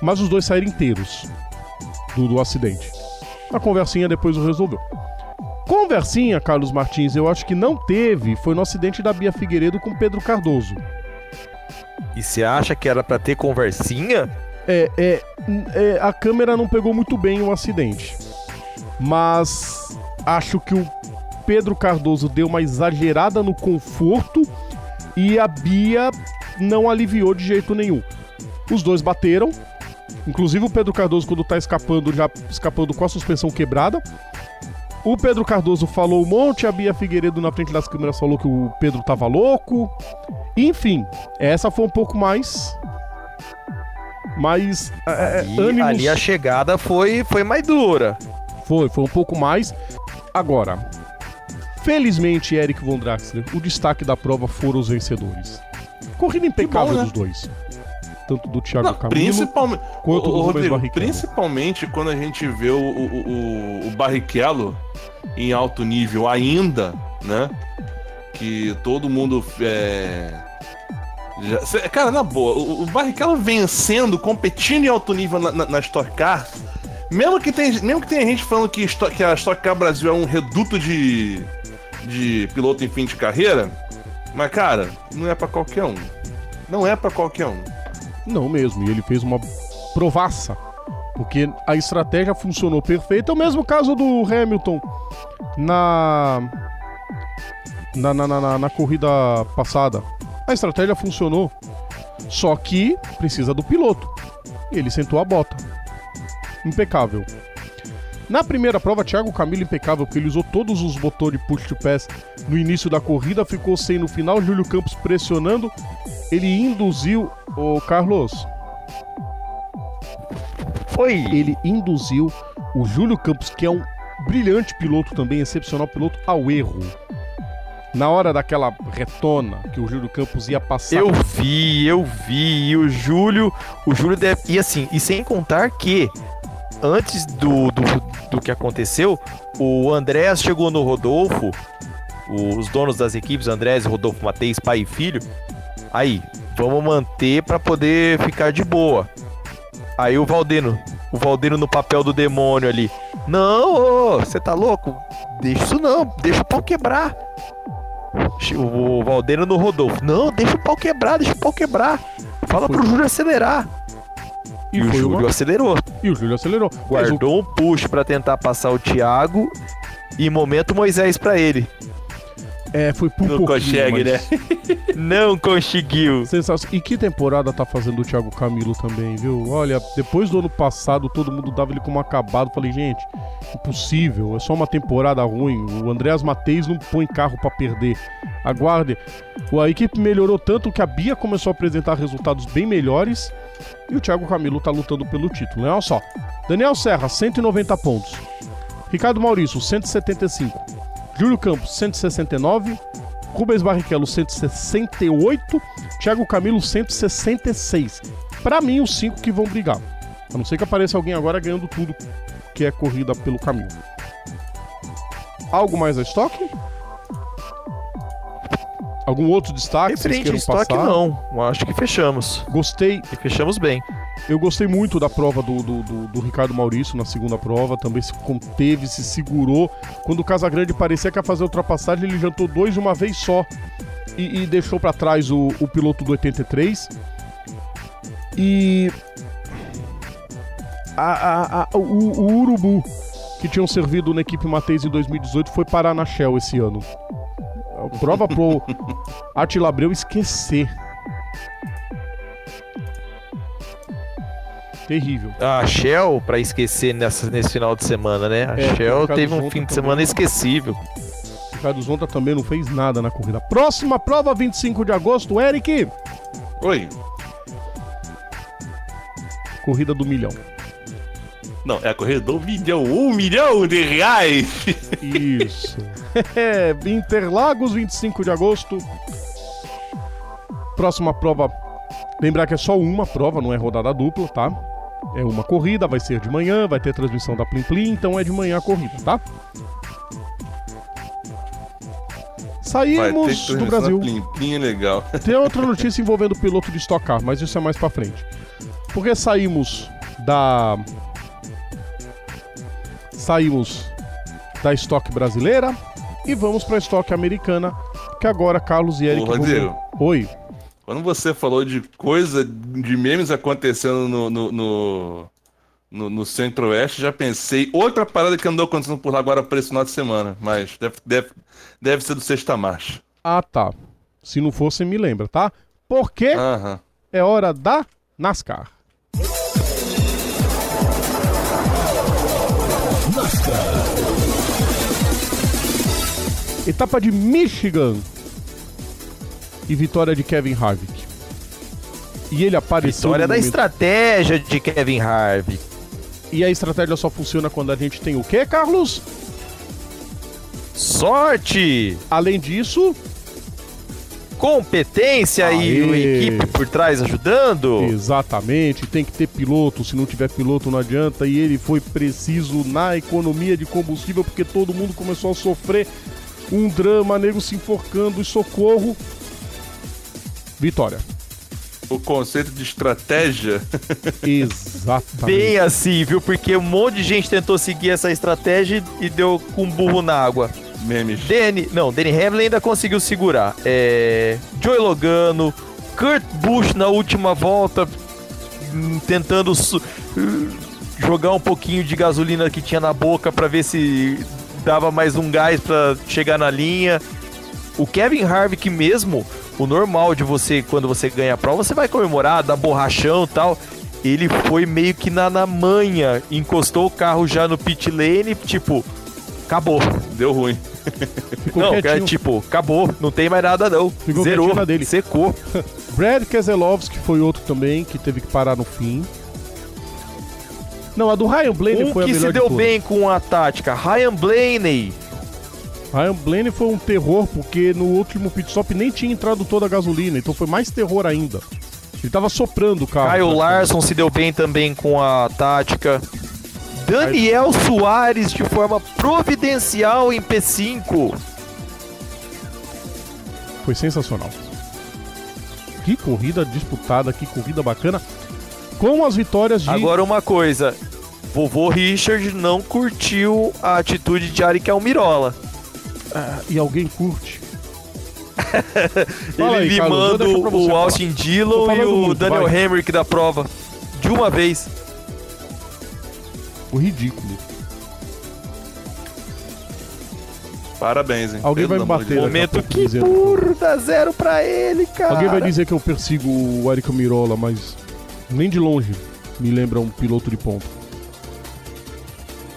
mas os dois saíram inteiros do, do acidente. A conversinha depois o resolveu. Conversinha, Carlos Martins, eu acho que não teve, foi no acidente da Bia Figueiredo com Pedro Cardoso. E você acha que era para ter conversinha? É, é, é, a câmera não pegou muito bem o acidente. Mas acho que o Pedro Cardoso deu uma exagerada no conforto e a Bia não aliviou de jeito nenhum. Os dois bateram. Inclusive o Pedro Cardoso, quando tá escapando, já escapando com a suspensão quebrada. O Pedro Cardoso falou um monte, a Bia Figueiredo na frente das câmeras falou que o Pedro tava louco. Enfim, essa foi um pouco mais. Mais. É, é ali, ânimos... ali a chegada foi, foi mais dura. Foi, foi um pouco mais. Agora, felizmente, Eric Von Draxler, o destaque da prova foram os vencedores. Corrida impecável bom, né? dos dois tanto do Thiago Não, Camilo principalmente, quanto o, do Rodrigo, Barrichello. Principalmente quando a gente vê o, o, o, o Barrichello em alto nível ainda, né? Que todo mundo. É... Já... Cara, na boa, o, o Barrichello vencendo, competindo em alto nível na, na, na Stock Car, mesmo que, tem, mesmo que tenha gente falando que, que a Stock Car Brasil é um reduto de, de piloto em fim de carreira, mas cara, não é para qualquer um. Não é para qualquer um. Não mesmo, e ele fez uma provaça. Porque a estratégia funcionou perfeita. É o mesmo caso do Hamilton na na, na, na, na corrida passada. A estratégia funcionou. Só que precisa do piloto. Ele sentou a bota. Impecável. Na primeira prova, Thiago Camilo impecável, porque ele usou todos os botões de push to pass no início da corrida, ficou sem no final, Júlio Campos pressionando, ele induziu o Carlos. Foi. Ele induziu o Júlio Campos, que é um brilhante piloto também, excepcional piloto ao erro. Na hora daquela retona que o Júlio Campos ia passar. Eu vi, eu vi. E o Júlio. O Júlio deve. E assim, e sem contar que antes do, do, do que aconteceu, o Andrés chegou no Rodolfo, os donos das equipes, Andrés, Rodolfo Mateis, pai e filho. Aí, vamos manter para poder ficar de boa. Aí o Valdeno, o Valdeno no papel do demônio ali. Não, você tá louco? Deixa isso não, deixa o pau quebrar. O Valdeno no Rodolfo. Não, deixa o pau quebrar, deixa o pau quebrar. Fala pro Júlio acelerar. E, e o Júlio uma... acelerou. E o Júlio acelerou. Guardou o... um push para tentar passar o Thiago e momento Moisés para ele. É, foi por Não consegue, mas... né? Não conseguiu. Sensacional. E que temporada tá fazendo o Thiago Camilo também, viu? Olha, depois do ano passado, todo mundo dava ele como acabado. Falei, gente, impossível. É só uma temporada ruim. O Andréas Mateis não põe carro para perder. Aguarde. A equipe melhorou tanto que a Bia começou a apresentar resultados bem melhores. E o Thiago Camilo tá lutando pelo título, né? Olha só. Daniel Serra, 190 pontos. Ricardo Maurício, 175. Júlio Campos, 169. Rubens Barrichello, 168. Thiago Camilo, 166. Para mim, os cinco que vão brigar. A não ser que apareça alguém agora ganhando tudo que é corrida pelo caminho. Algo mais a estoque? Algum outro destaque? Referente a estoque, passar? não. Acho que fechamos. Gostei. E fechamos bem. Eu gostei muito da prova do, do, do, do, Ricardo Maurício na segunda prova, também se conteve, se segurou. Quando o Casagrande parecia que ia fazer ultrapassagem, ele jantou dois de uma vez só e, e deixou para trás o, o piloto do 83. E a, a, a, o, o, Urubu, que tinham servido na equipe Mateis em 2018, foi parar na Shell esse ano. Prova pro Attila Abreu esquecer Terrível. A Shell, para esquecer nessa, nesse final de semana, né? A é, Shell teve um fim de semana esquecível. O Ricardo Zonta também não fez nada na corrida. Próxima prova, 25 de agosto, Eric. Oi. Corrida do milhão. Não, é a corrida do milhão. Um milhão de reais. Isso. É, Interlagos, 25 de agosto. Próxima prova. Lembrar que é só uma prova, não é rodada dupla, tá? É uma corrida, vai ser de manhã, vai ter transmissão da Plim Plim, então é de manhã a corrida, tá? Saímos do Brasil. Plim Plim é legal. Tem outra notícia envolvendo o piloto de Stock Car, mas isso é mais para frente. Porque saímos da saímos da estoque brasileira e vamos para a estoque americana, que agora Carlos e Eric Ô. Oi. Quando você falou de coisa, de memes acontecendo no, no, no, no, no Centro-Oeste, já pensei outra parada que andou acontecendo por lá agora para esse final de semana, mas deve, deve, deve ser do Sexta Marcha. Ah, tá. Se não fosse, me lembra, tá? Porque Aham. é hora da NASCAR. NASCAR. Etapa de Michigan e vitória de Kevin Harvick. E ele apareceu. Vitória da momento... estratégia de Kevin Harvick. E a estratégia só funciona quando a gente tem o quê, Carlos? Sorte! Além disso, competência Aê. e uma equipe por trás ajudando. Exatamente, tem que ter piloto, se não tiver piloto não adianta. E ele foi preciso na economia de combustível porque todo mundo começou a sofrer um drama, nego se enforcando e socorro vitória. O conceito de estratégia. Exatamente. Bem assim, viu? Porque um monte de gente tentou seguir essa estratégia e deu com burro na água. Memes. Danny, não, Danny Hamlin ainda conseguiu segurar. É, Joey Logano, Kurt Busch na última volta, hum, tentando jogar um pouquinho de gasolina que tinha na boca para ver se dava mais um gás para chegar na linha. O Kevin Harvick mesmo o normal de você, quando você ganha a prova, você vai comemorar, dar borrachão e tal. Ele foi meio que na, na manha, encostou o carro já no pit lane, tipo, acabou. Deu ruim. Ficou não, é, tipo, acabou, não tem mais nada não. Ficou Zerou, dele. secou. Brad Keselowski foi outro também que teve que parar no fim. Não, a do Ryan Blaney Um foi a que melhor se de deu todas. bem com a tática, Ryan Blaney. Ryan Blaney foi um terror porque no último pit stop nem tinha entrado toda a gasolina, então foi mais terror ainda. Ele tava soprando o carro. Caio Larson se deu bem também com a tática. Daniel Soares de forma providencial em P5. Foi sensacional. Que corrida disputada, que corrida bacana. Com as vitórias de. Agora uma coisa, vovô Richard não curtiu a atitude de Arik Almirola. Ah, e alguém curte. Ele aí, Carlos, você o. Austin Dillon e o muito, Daniel vai. Da prova. De uma vez. O ridículo. Parabéns, hein? Alguém vai Pelo me amor de bater. Momento pouco que dizendo- burro, dá zero pra ele, cara. Alguém vai dizer que eu persigo o Eric Mirola, mas nem de longe me lembra um piloto de ponta.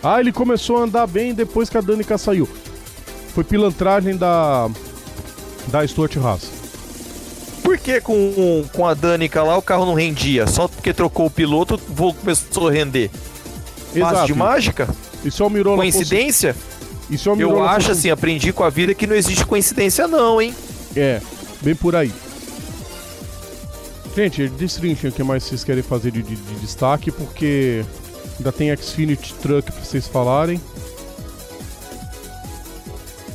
Ah, ele começou a andar bem depois que a Danica saiu. Foi pilantragem da da Stuart Haas. Por que com, com a Danica lá o carro não rendia? Só porque trocou o piloto, o voo começou a render. Passe de mágica? E se o fosse- Coincidência? e se o Eu acho assim, aprendi com a vida que não existe coincidência não, hein? É, bem por aí. Gente, destrinchem o que mais vocês querem fazer de, de- de destaque, porque ainda tem Xfinity Truck pra vocês falarem.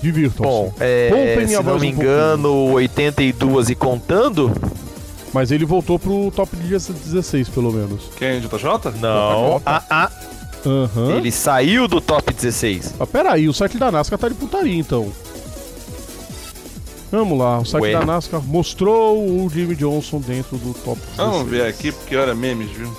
Divirtam-se. Bom, é, se não me um pouquinho. engano, 82 e contando? Mas ele voltou pro top de 16, pelo menos. Quem, JJ? Não. Ah, ah, Aham. ele saiu do top 16. Ah, peraí, o site da NASCAR tá de putaria, então. Vamos lá, o site Ué. da NASCAR mostrou o Jimmy Johnson dentro do top 16. Vamos ver aqui, porque olha memes, viu?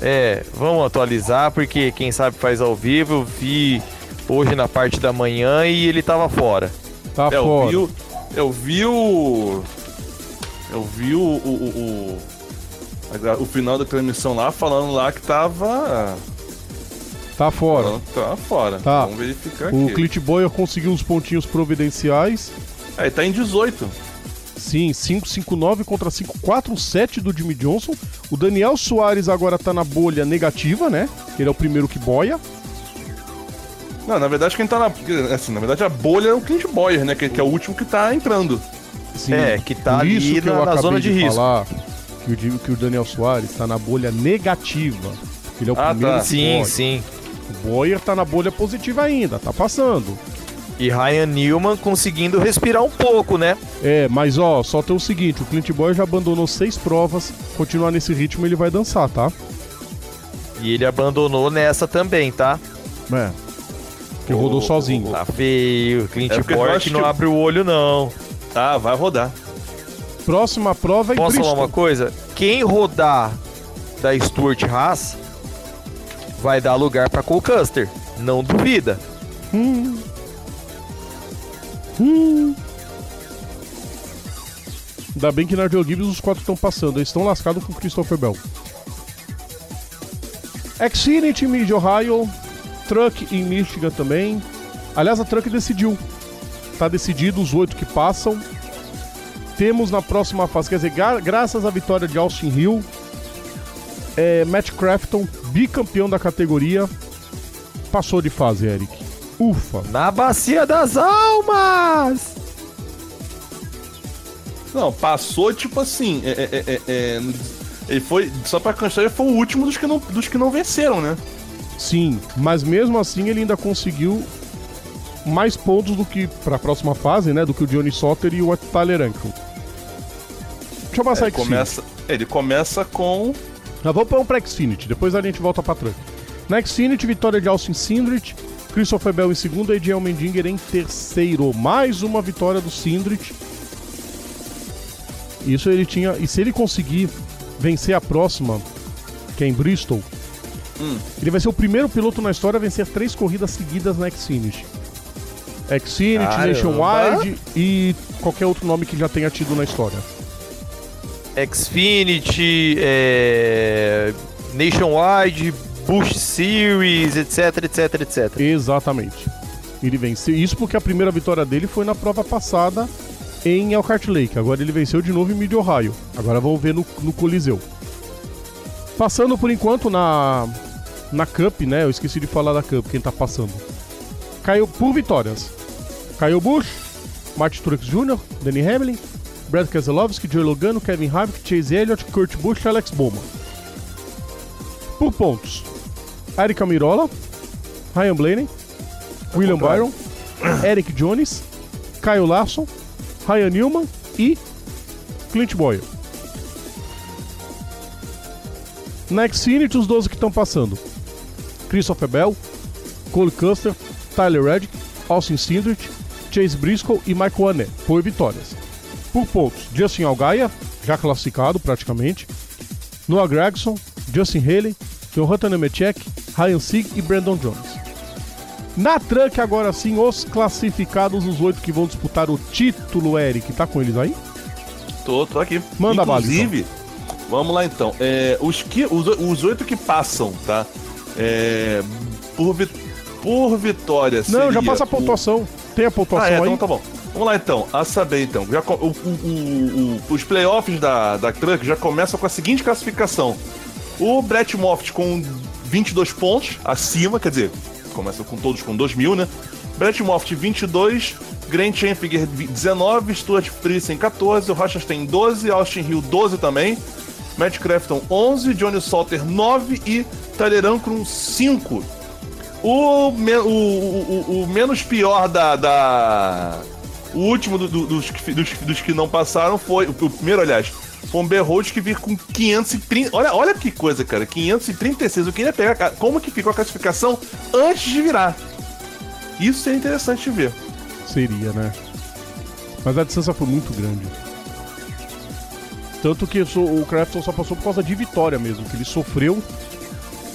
É, vamos atualizar, porque quem sabe faz ao vivo. Eu vi hoje na parte da manhã e ele tava fora. Tá É, eu fora. vi, o, eu vi o. Eu vi o. o, o, o, o final da transmissão lá falando lá que tava. Tá fora. Tava fora. Tá. Vamos verificar O aqui. Clint Boyer conseguiu uns pontinhos providenciais. Aí tá em 18. Sim, 5-5-9 contra 5-4-7 do Jimmy Johnson. O Daniel Soares agora tá na bolha negativa, né? Ele é o primeiro que boia. Não, na verdade quem tá na. Assim, na verdade a bolha é o Clint Boyer, né? Que, que é o último que tá entrando. Sim, É, que tá ali que eu na- na zona de risco. falar que o, que o Daniel Soares tá na bolha negativa. Ele é o Ah, primeiro tá. Sim, sim. O Boyer tá na bolha positiva ainda, tá passando. E Ryan Newman conseguindo respirar um pouco, né? É, mas ó, só tem o seguinte, o Clint Boyer já abandonou seis provas, continuar nesse ritmo ele vai dançar, tá? E ele abandonou nessa também, tá? É. Que rodou O- sozinho. Tá feio. Clint É não que abre o olho, não. Ah, vai rodar. Próxima prova é Posso Bristol. falar uma coisa? Quem rodar da Stuart Haas vai dar lugar pra Cole Custer. Não duvida. Hum. Hum. Ainda bem que na Joe Gibbs os quatro estão passando. Eles estão lascados com o Christopher Bell. Xfinity Mid Ohio. Truck em Michigan também. Aliás, a Truck decidiu. Tá decidido os oito que passam. Temos na próxima fase, quer dizer, gra- graças à vitória de Austin Hill, é, Matt Crafton, bicampeão da categoria, passou de fase, Eric. Ufa. Na Bacia das Almas! Não, passou tipo assim. É, é, é, é, é, ele foi. Só pra constar, ele foi o último dos que não, dos que não venceram, né? Sim, mas mesmo assim ele ainda conseguiu mais pontos do que para a próxima fase, né? Do que o Johnny Sotter e o Tyler Ankel. Deixa eu passar Ele aqui. começa, ele começa com. Nós vamos para um pra Xfinity, depois a gente volta pra Truck. Na Xfinity, vitória de Austin Sindrich, Christopher Bell em segundo e Adriel Mendinger em terceiro. Mais uma vitória do Sindrich. Isso ele tinha. E se ele conseguir vencer a próxima, que é em Bristol, ele vai ser o primeiro piloto na história a vencer três corridas seguidas na Xfinity. Xfinity, Caramba! Nationwide e qualquer outro nome que já tenha tido na história. Xfinity, é, Nationwide, Bush Series, etc, etc, etc. Exatamente. Ele venceu. Isso porque a primeira vitória dele foi na prova passada em Elkhart Lake. Agora ele venceu de novo em Mid Ohio. Agora vamos ver no, no Coliseu. Passando por enquanto na na Cup, né? Eu esqueci de falar da Cup, quem tá passando. Caiu por vitórias. Kyle Busch, Martin Truex Jr., Danny Hamlin, Brad Keselowski, Joey Logano, Kevin Harvick, Chase Elliott, Kurt Busch e Alex Bowman. Por pontos. Erika Mirola, Ryan Blaney, William Byron, Eric Jones, Kyle Larson, Ryan Newman e Clint Boyle. Na Xfinity, os 12 que estão passando. Christopher Bell, Cole Custer, Tyler Reddick, Austin Cindric, Chase Briscoe e Michael Ané, por vitórias. Por pontos, Justin Algaia, já classificado praticamente, Noah Gregson, Justin Haley, Johan Nemechek, Ryan Sieg e Brandon Jones. Na Truck, agora sim, os classificados, os oito que vão disputar o título, Eric. Tá com eles aí? Tô, tô aqui. Manda bala, Inclusive, vamos lá então. É, os, que, os, os oito que passam, tá? É, por, vi- por vitória. Não, já passa a o- pontuação. Tem a pontuação Ah, é, aí? então tá bom. Vamos lá então, a saber então. Já, o- o- o- os playoffs da, da Truck já começam com a seguinte classificação: o Brett Moffitt com 22 pontos acima, quer dizer, começa com todos com 2 mil, né? Brett Moffitt 22, Grant Enfinger 19, Stuart Friesen 14, o Rochester 12, Austin Hill 12 também, Matt Crafton 11, Johnny Salter 9 e Tyler Ankrum 5. O, me- o, o, o- menos pior da. da- o último do- do- dos, que- dos, dos que não passaram foi. O, primeiro, aliás, foi um Berrold que vir com 530. Olha, olha que coisa, cara. 536. Eu queria pegar como que ficou a classificação antes de virar. Isso é interessante de ver. Seria, né? Mas a distância foi muito grande. Tanto que o Crafton só passou por causa de vitória mesmo, que ele sofreu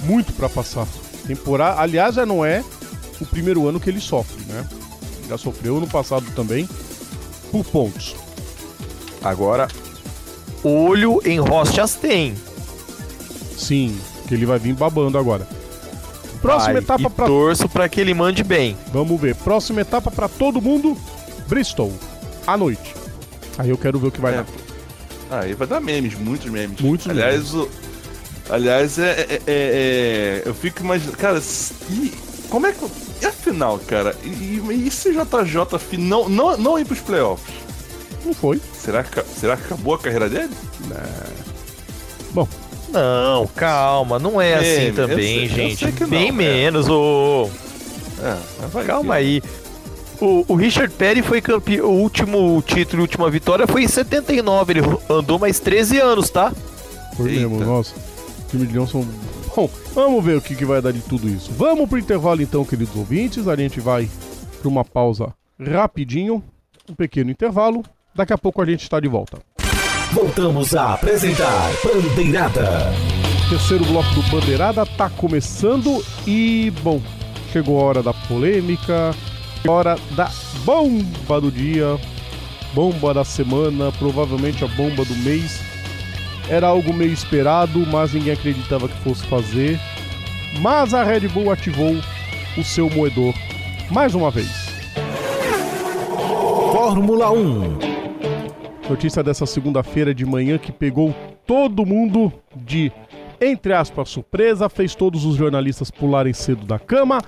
muito pra passar. Temporada, aliás, já não é o primeiro ano que ele sofre, né? Já sofreu no passado também por pontos. Agora, olho em Ross Chastain. Sim, que ele vai vir babando agora. Próxima Vai, etapa pra torço pra que ele mande bem. Vamos ver. Próxima etapa pra todo mundo, Bristol, à noite. Aí eu quero ver o que vai É. dar. Ah, aí vai dar memes, muitos memes. Muitos aliás, O, aliás, é, é- é- é- Eu fico imaginando. Cara, e, como é que. E a final, cara? E, e, e se JJ não, não, não ir pros playoffs? Não foi. Será que, será que acabou a carreira dele? Bom, Não, calma, não é Meme, assim eu também, sei- eu gente. sei que não, Bem é. menos, ô. É, mas vai Calma que- aí. O, o Richard Petty foi campeão. O último título, a última vitória foi em 79. Ele andou mais 13 anos, tá? foi Eita. mesmo. Nossa, o time de Johnson. Bom, vamos ver o que, que vai dar de tudo isso. Vamos pro intervalo então, queridos ouvintes. A gente vai pra uma pausa rapidinho. Um pequeno intervalo. Daqui a pouco a gente está de volta. Voltamos a apresentar Bandeirada. Terceiro bloco do Bandeirada tá começando e, bom, chegou a hora da polêmica, hora da bomba do dia, bomba da semana, provavelmente a bomba do mês. Era algo meio esperado, mas ninguém acreditava que fosse fazer. Mas a Red Bull ativou o seu moedor mais uma vez. Fórmula 1. Notícia dessa segunda-feira de manhã que pegou todo mundo de, entre aspas, surpresa, fez todos os jornalistas pularem cedo da cama.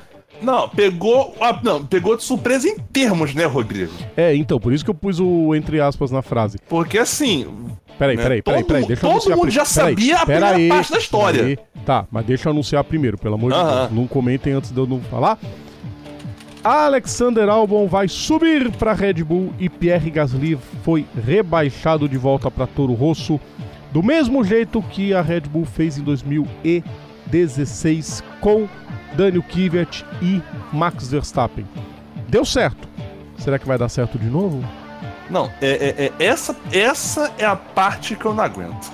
Não, pegou. ah, não, pegou de surpresa em termos, né, Rodrigo? É, então, por isso que eu pus o entre aspas na frase. Porque assim. Peraí, Né? peraí, peraí, Todo peraí, deixa eu todo anunciar mundo pri- já peraí, sabia a primeira peraí, parte da história. peraí. Tá, mas deixa eu anunciar primeiro, pelo amor de Aham. Deus. Não comentem antes de eu não falar. Alexander Albon vai subir para Red Bull e Pierre Gasly foi rebaixado de volta para Toro Rosso, do mesmo jeito que a Red Bull fez em 2016 com Daniel Kvyat e Max Verstappen. Deu certo. Será que vai dar certo de novo? Não, é, é- é- essa, essa é a parte que eu não aguento.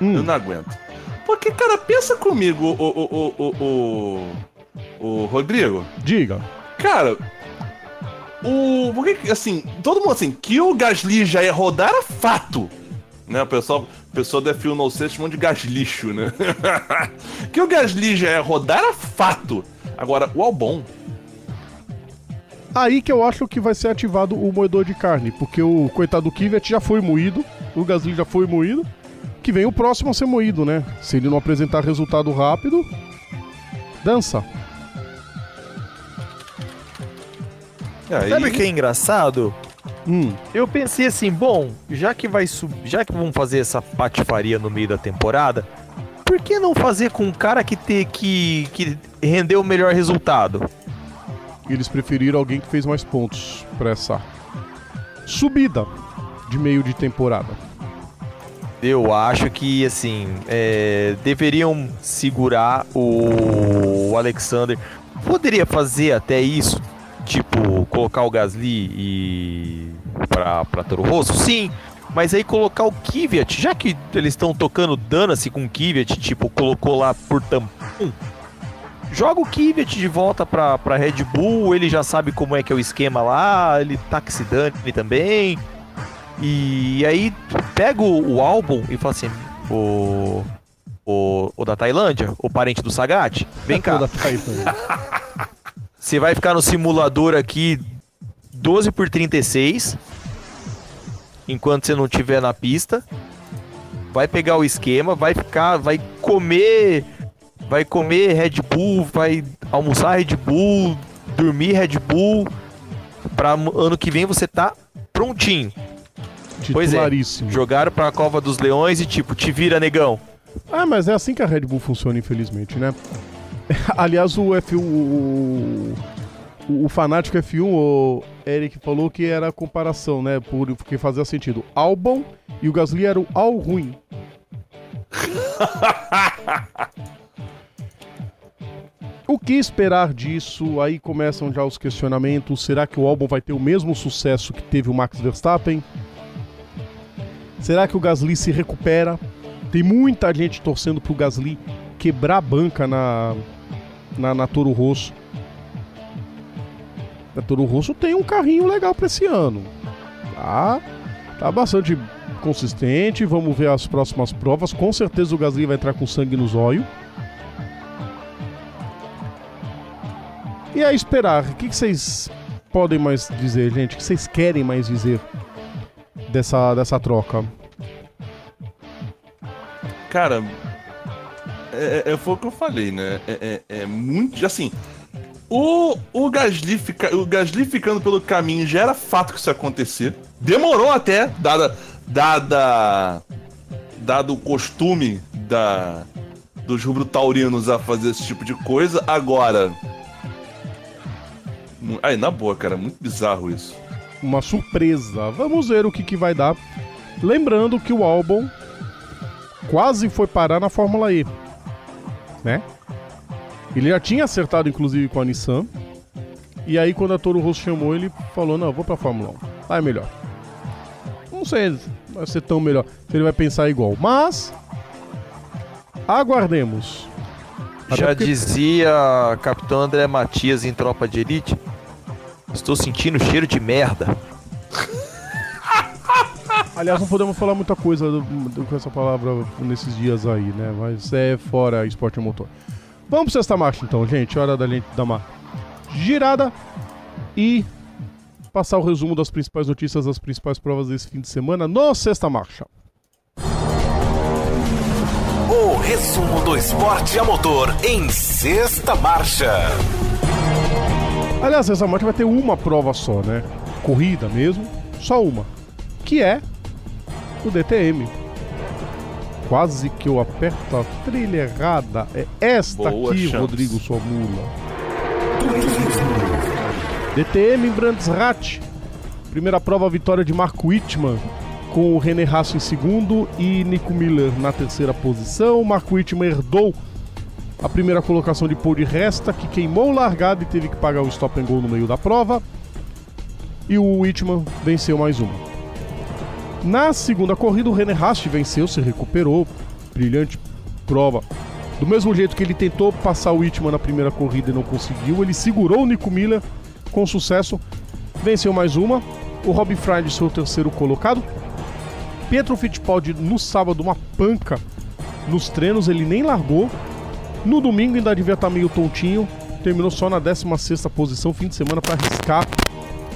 Hum. Eu não aguento. Porque, cara, pensa comigo, o, o, o, o, o, Rodrigo. Diga. Cara, o. Por que, que, assim, todo mundo assim, que o Gasly já ia rodar era fato. Né, o pessoal, o pessoal da Fio No Sense chamam de gaslixo, né? que o Gasly já ia rodar era fato. Agora, o Albon. Aí que eu acho que vai ser ativado o moedor de carne, porque o coitado do Kvyat já foi moído, o Gasly já foi moído, Que vem o próximo a ser moído, né? Se ele não apresentar resultado rápido, dança. Aí... Sabe o que é engraçado? Hum. Eu pensei assim, bom, já que vai subir, já que vamos fazer essa patifaria no meio da temporada, por que não fazer com um cara que ter que, que rendeu o melhor resultado? Eles preferiram alguém que fez mais pontos para essa subida de meio de temporada. Eu acho que, assim, é, deveriam segurar o Alexander. Poderia fazer até isso, tipo, colocar o Gasly e pra, pra Toro Rosso? Sim, mas aí colocar o Kvyat, já que eles estão tocando dana-se com o Kvyat, tipo, colocou lá por tampão, joga o Kvyat de volta pra, pra Red Bull, ele já sabe como é que é o esquema lá, ele tá que se dane também. E aí pega o, o álbum e fala assim, o, o, o da Tailândia, o parente do Sagat, vem cá. Você vai ficar no simulador aqui 12 por 36, enquanto você não estiver na pista. Vai pegar o esquema, vai ficar, vai comer, vai comer Red Bull, vai almoçar Red Bull, dormir Red Bull. Para ano que vem você tá prontinho. Pois é, jogaram pra Cova dos Leões e tipo, te vira, negão. Ah, mas é assim que a Red Bull funciona, infelizmente, né? Aliás, o F1, o, o, o fanático F1, o Eric falou que era a comparação, né? Por, porque fazia sentido. Albon e o Gasly eram Al ruim. O que esperar disso? Aí começam já os questionamentos. Será que o Albon vai ter o mesmo sucesso que teve o Max Verstappen? Será que o Gasly se recupera? Tem muita gente torcendo pro Gasly quebrar a banca na, na, na Toro Rosso. A Toro Rosso tem um carrinho legal para esse ano. Tá, tá bastante consistente. Vamos ver as próximas provas. Com certeza o Gasly vai entrar com sangue nos olhos. E aí esperar. O que, que vocês podem mais dizer, gente? O que vocês querem mais dizer dessa, dessa troca? Cara, é, é, é, foi o que eu falei, né? É, é, é muito. Assim, o, o, Gasly fica, o Gasly ficando pelo caminho já era fato que isso ia acontecer. Demorou até, dada. dada dado o costume da, dos rubro-taurinos a fazer esse tipo de coisa. Agora. Aí, na boa, cara, muito bizarro isso. Uma surpresa. Vamos ver o que, que vai dar. Lembrando que o álbum quase foi parar na Fórmula E, né? Ele já tinha acertado inclusive com a Nissan. E aí quando a Toro Rosso chamou, ele falou: "Não, vou para Fórmula 1. Lá é melhor". Não sei se vai ser tão melhor, se ele vai pensar igual, mas aguardemos. Já porque... dizia Capitão André Matias em Tropa de Elite: "Estou sentindo cheiro de merda". Aliás, não podemos falar muita coisa com essa palavra nesses dias aí, né? Mas é fora esporte motor. Vamos para sexta marcha então, gente. Hora da gente dar uma girada e passar o resumo das principais notícias das principais provas desse fim de semana no Sexta Marcha. O resumo do esporte a motor em Sexta Marcha. Aliás, essa marcha vai ter uma prova só, né? Corrida mesmo, só uma. Que é o DTM. Quase que eu aperto a trilha errada. É esta Boa aqui, chance. Rodrigo, sua mula. DTM em Brands Hatch. Primeira prova, vitória de Marco Wittmann com o René Hasso em segundo e Nico Miller na terceira posição. Marco Wittmann herdou a primeira colocação de Paul de Resta, que queimou o largado e teve que pagar o stop and go no meio da prova. E o Wittmann venceu mais uma. Na segunda corrida, o René Rast venceu, se recuperou. Brilhante prova. Do mesmo jeito que ele tentou passar o Whitman na primeira corrida e não conseguiu, ele segurou o Nico Miller com sucesso, venceu mais uma. O Rob Friday foi o terceiro colocado. Pietro Fittipaldi no sábado, uma panca nos treinos, ele nem largou. No domingo ainda devia estar meio tontinho, terminou só na 16 posição, fim de semana para arriscar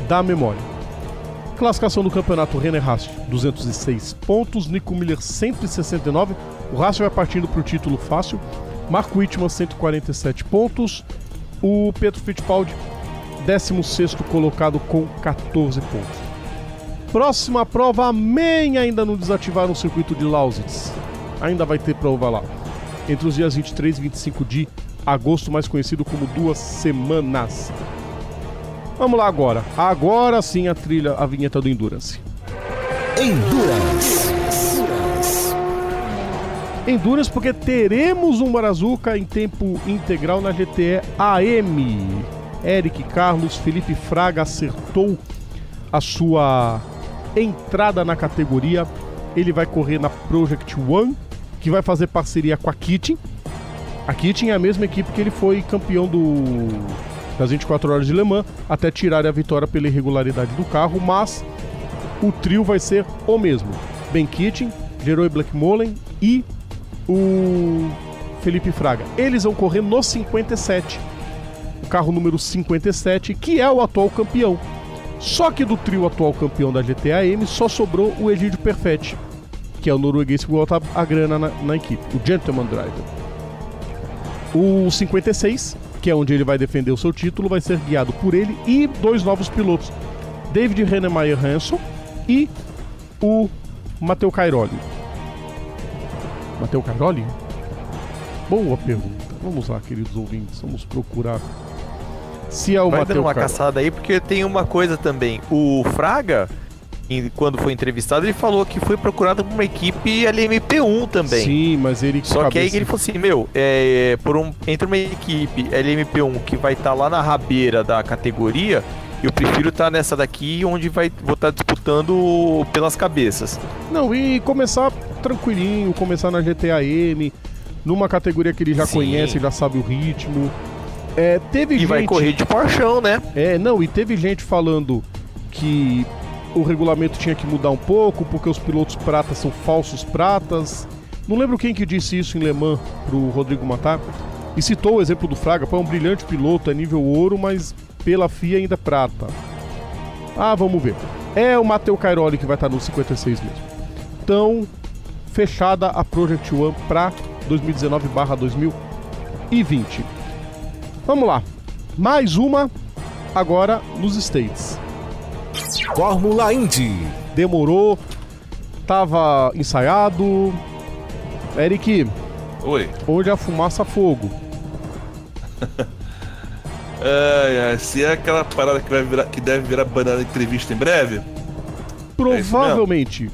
da memória. Classificação do campeonato René Rast, 206 pontos, Nico Miller 169. O Rast vai partindo para o título fácil. Marco Wittmann 147 pontos. O Pedro Fittipaldi 16 colocado com 14 pontos. Próxima prova, Amém ainda não desativaram o circuito de Lausitz. Ainda vai ter prova lá. Entre os dias 23 e 25 de agosto, mais conhecido como duas semanas. Vamos lá agora. Agora sim a trilha, a vinheta do Endurance. Endurance. Endurance porque teremos um Marazuca em tempo integral na GTE AM. Eric Carlos, Felipe Fraga acertou a sua entrada na categoria. Ele vai correr na Project One, que vai fazer parceria com a Kitchen. A Kitchen é a mesma equipe que ele foi campeão do das 24 horas de Le Mans, até tirar a vitória pela irregularidade do carro, mas o trio vai ser o mesmo. Ben Kitchen, Leroy Blackmolen e o Felipe Fraga. Eles vão correr no 57, o carro número 57, que é o atual campeão. Só que do trio atual campeão da GTA M só sobrou o Egídio Perfetti, que é o norueguês que bota a grana na, na equipe, o Gentleman Driver. O 56 que é onde ele vai defender o seu título, vai ser guiado por ele e dois novos pilotos, David Renemeyer Hanson e o Matteo Cairoli. Matteo Cairoli? Boa pergunta. Vamos lá, queridos ouvintes, vamos procurar se é o Vai Matteo dando uma Cairoli. caçada aí, porque tem uma coisa também. O Fraga, quando foi entrevistado, ele falou que foi procurado por uma equipe LMP1 também. Sim, mas ele Só que aí cabeça- ele falou assim, meu, é, por um, entre uma equipe LMP1 que vai estar lá na rabeira da categoria, eu prefiro estar nessa daqui onde vai vou estar disputando pelas cabeças. Não, e começar tranquilinho, começar na GTA M, numa categoria que ele já Sim. conhece, já sabe o ritmo. É, teve E gente... vai correr de porchão, né? É, não, e teve gente falando que o regulamento tinha que mudar um pouco, porque os pilotos pratas são falsos pratas. Não lembro quem que disse isso em Le Mans pro Rodrigo Matar. E citou o exemplo do Fraga, pô, é um brilhante piloto, é nível ouro, mas pela FIA ainda é prata. Ah, vamos ver. É o Matteo Cairoli que vai estar no 56 mesmo. Então, fechada a Project One para 2019/2020. Vamos lá. Mais uma agora nos States. Fórmula Indy. Demorou, tava ensaiado. Eric, Oi. hoje a fumaça fogo. Ai, ai, se é aquela parada que, vai virar, que deve virar banana entrevista em breve, Provavelmente.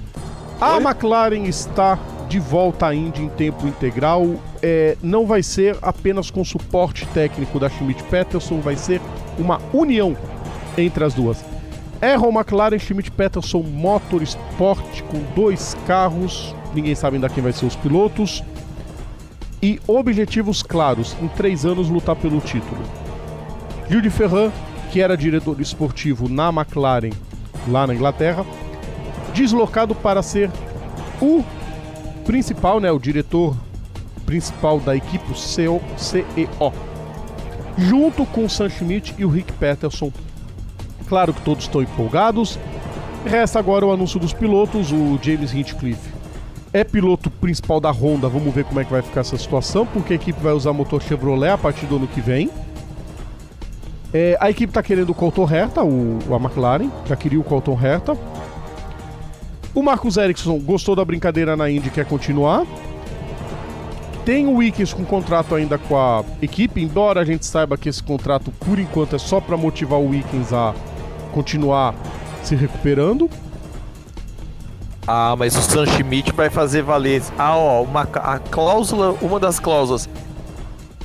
a Oi? McLaren está de volta à Indy em tempo integral. É, não vai ser apenas com suporte técnico da Schmidt Peterson, vai ser uma união entre as duas. Errol McLaren Schmidt Peterson Motorsport com dois carros, ninguém sabe ainda quem vai ser os pilotos. E objetivos claros: em três anos lutar pelo título. Gil de Ferran, que era diretor esportivo na McLaren lá na Inglaterra, deslocado para ser o principal, né, o diretor principal da equipe, o CEO, CEO, junto com o Sam Schmidt e o Rick Peterson. Claro que todos estão empolgados. Resta agora o anúncio dos pilotos, o James Hinchcliffe é piloto principal da Honda, vamos ver como é que vai ficar essa situação, porque a equipe vai usar motor Chevrolet a partir do ano que vem. É, a equipe está querendo o Colton Herta, o, a McLaren, já queria o Colton Herta. O Marcos Ericsson gostou da brincadeira na Indy quer continuar. Tem o Wickens com contrato ainda com a equipe, embora a gente saiba que esse contrato, por enquanto, é só para motivar o Wickens a continuar se recuperando. Ah, mas o Sam Schmidt vai fazer valer. Ah, ó, uma, a cláusula, uma das cláusulas.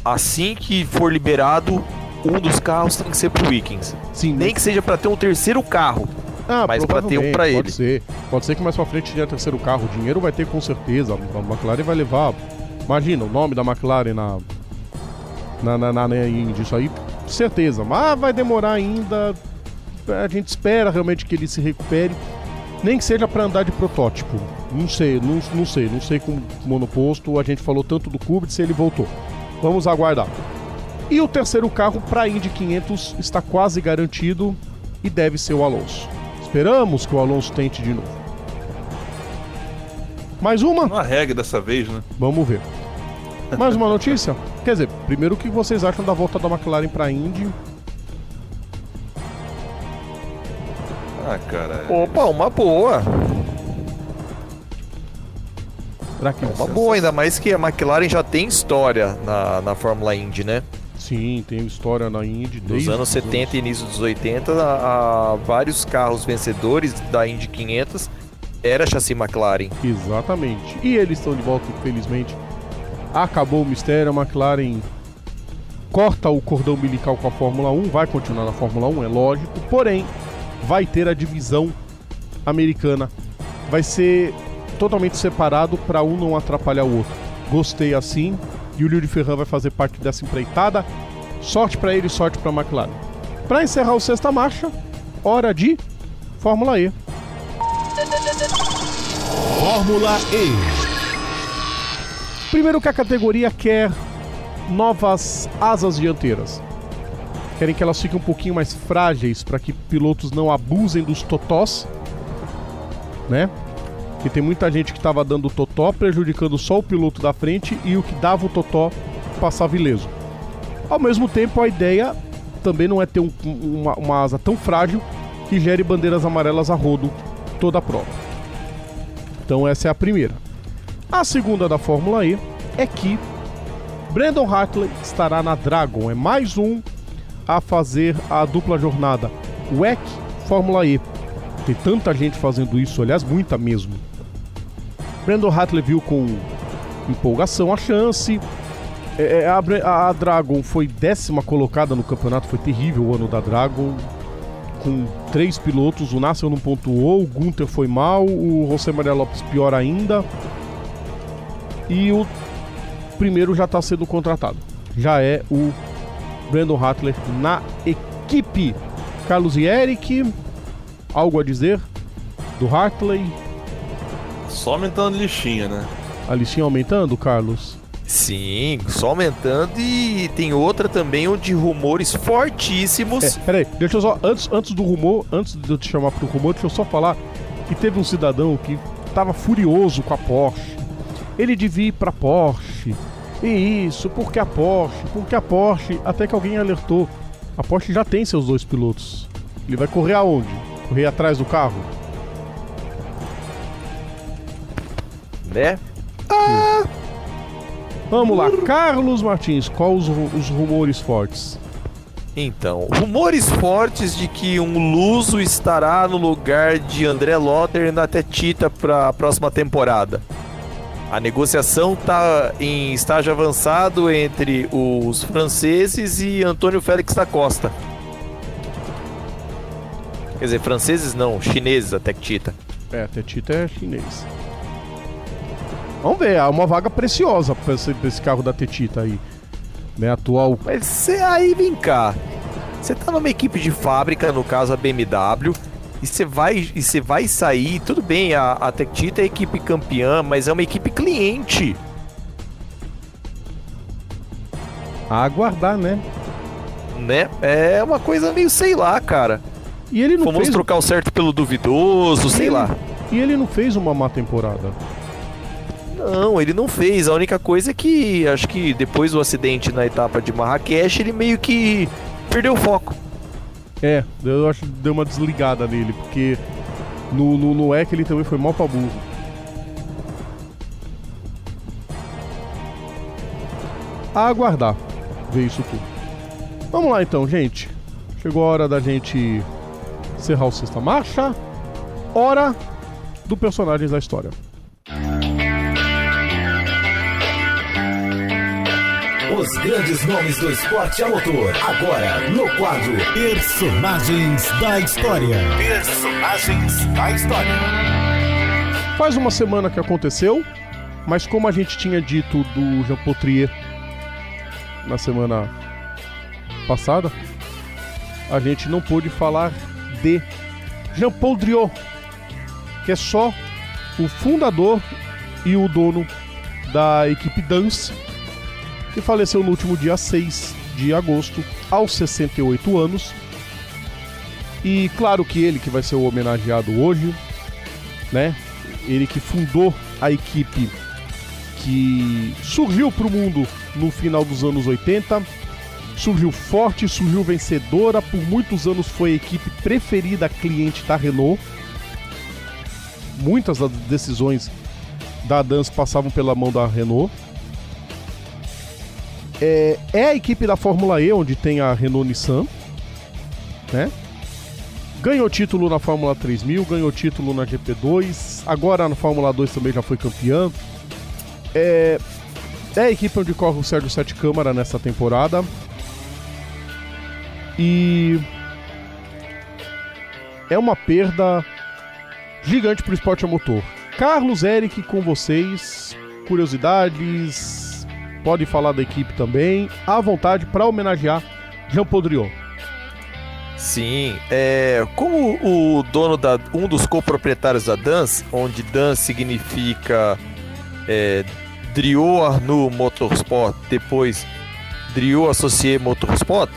Assim que for liberado, um dos carros tem que ser pro Wickens. Sim, Nem que seja pra ter um terceiro carro. Ah, Mas pra ter um provavelmente, pra pode ele. ser. Pode ser que mais pra frente tenha terceiro carro. O dinheiro vai ter com certeza. A McLaren vai levar. Imagina, o nome da McLaren na. Na, na, na, na Indy, isso aí, certeza. Mas vai demorar ainda. A gente espera realmente que ele se recupere. Nem que seja pra andar de protótipo. Não sei, não, não sei, não sei com monoposto. A gente falou tanto do Kubica se ele voltou. Vamos aguardar. E o terceiro carro para Indy 500 está quase garantido e deve ser o Alonso. Esperamos que o Alonso tente de novo. Mais uma? Uma regra dessa vez, né? Vamos ver. Mais uma notícia? Quer dizer, primeiro o que vocês acham da volta da McLaren pra Indy? Ah, cara. Opa, uma boa. Será que Uma boa, ainda mais que a McLaren já tem história na, na Fórmula Indy, né? Sim, tem história na Indy Nos desde anos os 70 e início dos 80, há, há vários carros vencedores da Indy 500 era chassi McLaren. Exatamente. E eles estão de volta, infelizmente. Acabou o mistério, a McLaren corta o cordão umbilical com a Fórmula 1, vai continuar na Fórmula 1, é lógico, porém vai ter a divisão americana. Vai ser totalmente separado para um não atrapalhar o outro. Gostei assim. E o Lio Ferran vai fazer parte dessa empreitada. Sorte para ele, sorte para a McLaren. Para encerrar o sexta marcha, hora de Fórmula E. Fórmula E. Primeiro que a categoria quer novas asas dianteiras. Querem que elas fiquem um pouquinho mais frágeis para que pilotos não abusem dos totós, né? Que tem muita gente que estava dando totó, prejudicando só o piloto da frente e o que dava o totó passava ileso. Ao mesmo tempo, a ideia também não é ter um- uma, uma asa tão frágil que gere bandeiras amarelas a rodo toda a prova. Então essa é a primeira. A segunda da Fórmula E é que Brandon Hartley estará na Dragon. É mais um a fazer a dupla jornada WEC Fórmula E. Tem tanta gente fazendo isso, aliás, muita mesmo. Brandon Hartley viu com empolgação a chance. É, é, a, a Dragon foi décima colocada no campeonato, foi terrível o ano da Dragon. Com três pilotos, o Nasser não pontuou, o Gunther foi mal, o José Maria Lopes pior ainda. E o primeiro já está sendo contratado. Já é o Brandon Hartley na equipe. Carlos e Eric, algo a dizer do Hartley? Só aumentando lixinha, né? A listinha aumentando, Carlos? Sim, só aumentando e tem outra também onde rumores fortíssimos. É, peraí, deixa eu só, antes, antes do rumor, antes de eu te chamar pro rumor, deixa eu só falar que teve um cidadão que tava furioso com a Porsche. Ele devia ir pra Porsche. E isso, porque a Porsche, porque a Porsche, até que alguém alertou. A Porsche já tem seus dois pilotos. Ele vai correr aonde? Correr atrás do carro? né? Vamos lá, Carlos Martins, quais os, os rumores fortes? Então, rumores fortes de que um luso estará no lugar de André Lotter na Tetita para a próxima temporada. A negociação está em estágio avançado entre os franceses e Antônio Félix da Costa. Quer dizer, franceses não, chineses a Tectita. É, Tetita é chinês. Vamos ver, é uma vaga preciosa pra esse, esse carro da Tetita aí. Né, atual Mas cê, aí vem cá. Você tá numa equipe de fábrica, no caso a BMW, e você vai, e você vai sair, tudo bem, a, a Tectita é a equipe campeã, mas é uma equipe cliente. a aguardar, né? né? É uma coisa meio sei lá, cara. E ele não Vamos fez trocar o certo pelo duvidoso, sei lá. E ele não fez uma má temporada. Não, ele não fez. A única coisa é que acho que depois do acidente na etapa de Marrakech, ele meio que perdeu o foco. É, eu acho que deu uma desligada nele, porque no, no, no EC ele também foi mal pra burro. A aguardar ver isso tudo. Vamos lá então, gente. Chegou a hora da gente encerrar o Sexta Marcha. Hora do Personagens da História. Os grandes nomes do esporte a motor. Agora, no quadro Personagens da História. Personagens da História. Faz uma semana que aconteceu, mas como a gente tinha dito do Jean Potrier na semana passada, a gente não pôde falar de Jean Paul Driot, que é só o fundador e o dono da equipe Dance, que faleceu no último dia 6 de agosto, aos 68 anos. E claro que ele que vai ser o homenageado hoje, né? Ele que fundou a equipe que surgiu para o mundo no final dos anos 80, surgiu forte, surgiu vencedora, por muitos anos foi a equipe preferida cliente da Renault. Muitas das decisões da Dance passavam pela mão da Renault. É, é a equipe da Fórmula E, onde tem a Renault Nissan, né? Ganhou título na Fórmula 3000, ganhou título na GP2, agora na Fórmula 2 também já foi campeão. É, é a equipe onde corre o Sérgio Sete Câmara nessa temporada. E é uma perda gigante para o esporte a motor. Carlos Eric com vocês, curiosidades, pode falar da equipe também, à vontade para homenagear Jean Podriot. Sim, é, como o dono da um dos coproprietários da Dance, onde Dance significa é, Driot Arnoux Motorsport, depois Driot Associé Motorsport,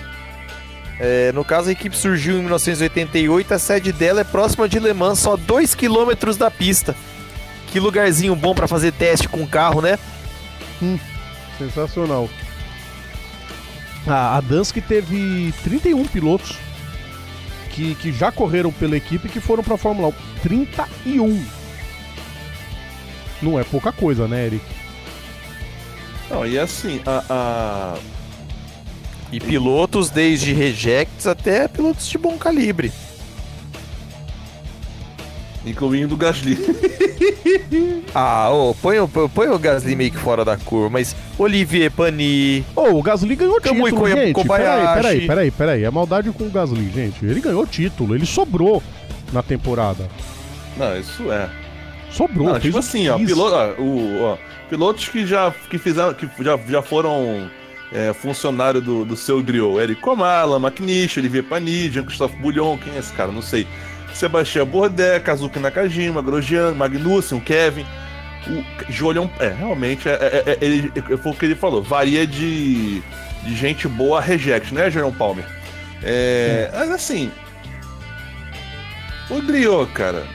é, no caso, a equipe surgiu em 1988, a sede dela é próxima de Le Mans, só 2 km da pista. Que lugarzinho bom para fazer teste com o carro, né? Hum, sensacional. Ah, a Dansk teve 31 pilotos que, que já correram pela equipe que foram para a Fórmula 1. 31. Não é pouca coisa, né, Eric? Não, e assim, a, a... E pilotos desde rejects até pilotos de bom calibre. Incluindo o Gasly. ah, oh, põe, o- põe o Gasly meio que fora da curva, mas Olivier Panis, Ô, o Gasly ganhou título, gente. Peraí, peraí, peraí, peraí. É maldade com o Gasly, gente. Ele ganhou título, ele sobrou na temporada. Não, isso é. Sobrou, Não, fez tipo o assim, ó, 15. piloto, ó, o, ó, pilotos que já que fizeram, que já, já foram é, funcionário do, do seu griot. Eric Komala, McNish, Olivier Panis, Jean-Christophe Bouillon, quem é esse cara? Não sei. Sebastião Bourdais, Kazuki Nakajima, Grosjean, Magnussen, Kevin. O Jolion, é, realmente, é, é, é, ele, é, foi o que ele falou, varia de, de gente boa a reject, né, Jolion Palmer? É, mas assim, o Griot, cara,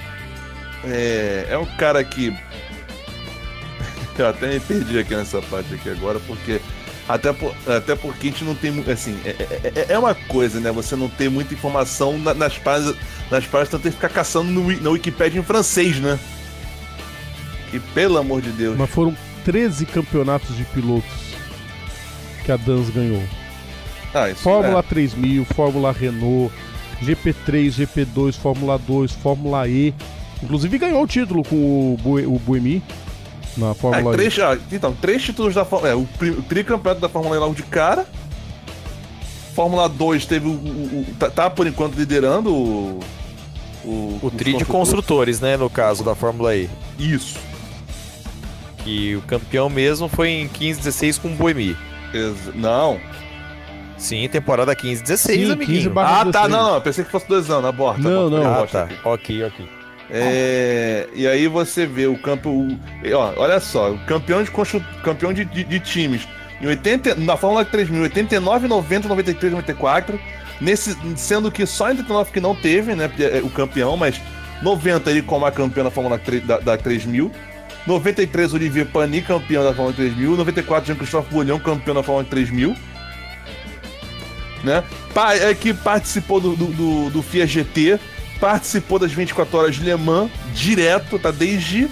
é, é um cara que. Eu até me perdi aqui nessa parte aqui agora, porque. Até, por- até porque a gente não tem. Assim, é, é- é- é uma coisa, né? Você não ter muita informação na- nas páginas. Nas páginas, então tem que ficar caçando no, na Wikipédia em francês, né? Que pelo amor de Deus. Mas foram 13 campeonatos de pilotos que a Dans ganhou. Ah, isso Fórmula é. 3000, Fórmula Renault, GP3, GP2, Fórmula 2, Fórmula E. Inclusive ganhou o título com o, Bue, o Buemi na É, Fórmula E. três, ah, então, três títulos da Fórmula. É, o, o tricampeonato da Fórmula E logo de cara. Fórmula 2 teve o. o- o- tá, tá, por enquanto liderando o. O, o tri de construtores. né, no caso da Fórmula E. Isso. Que o campeão mesmo foi em 15, 16 com o Boemi. Ex- Não. Sim, temporada 15, 16, Sim, amiguinho. 15 barra- Ah, tá, 16. não, não. eu Pensei que fosse dois anos, aborta. Não, aborta, não. Ah, tá. aqui. Ok, ok. É, e aí você vê o campo. o- ó, olha só, o campeão de, campeão de, de- de times em 80, na Fórmula 3000, 89, 90, 93, 94. Nesse, sendo que só em 89 que não teve, né? é O campeão, mas 90 ele como a campeão da Fórmula 3, da, da 3000. 93, Olivier Pani, campeão da Fórmula 3000. 94, Jean-Christophe Bouillon, campeão da Fórmula 3000. Né? Pa- É que participou do, do, do, do FIA GT, participou das 24 horas de Le Mans direto, tá desde.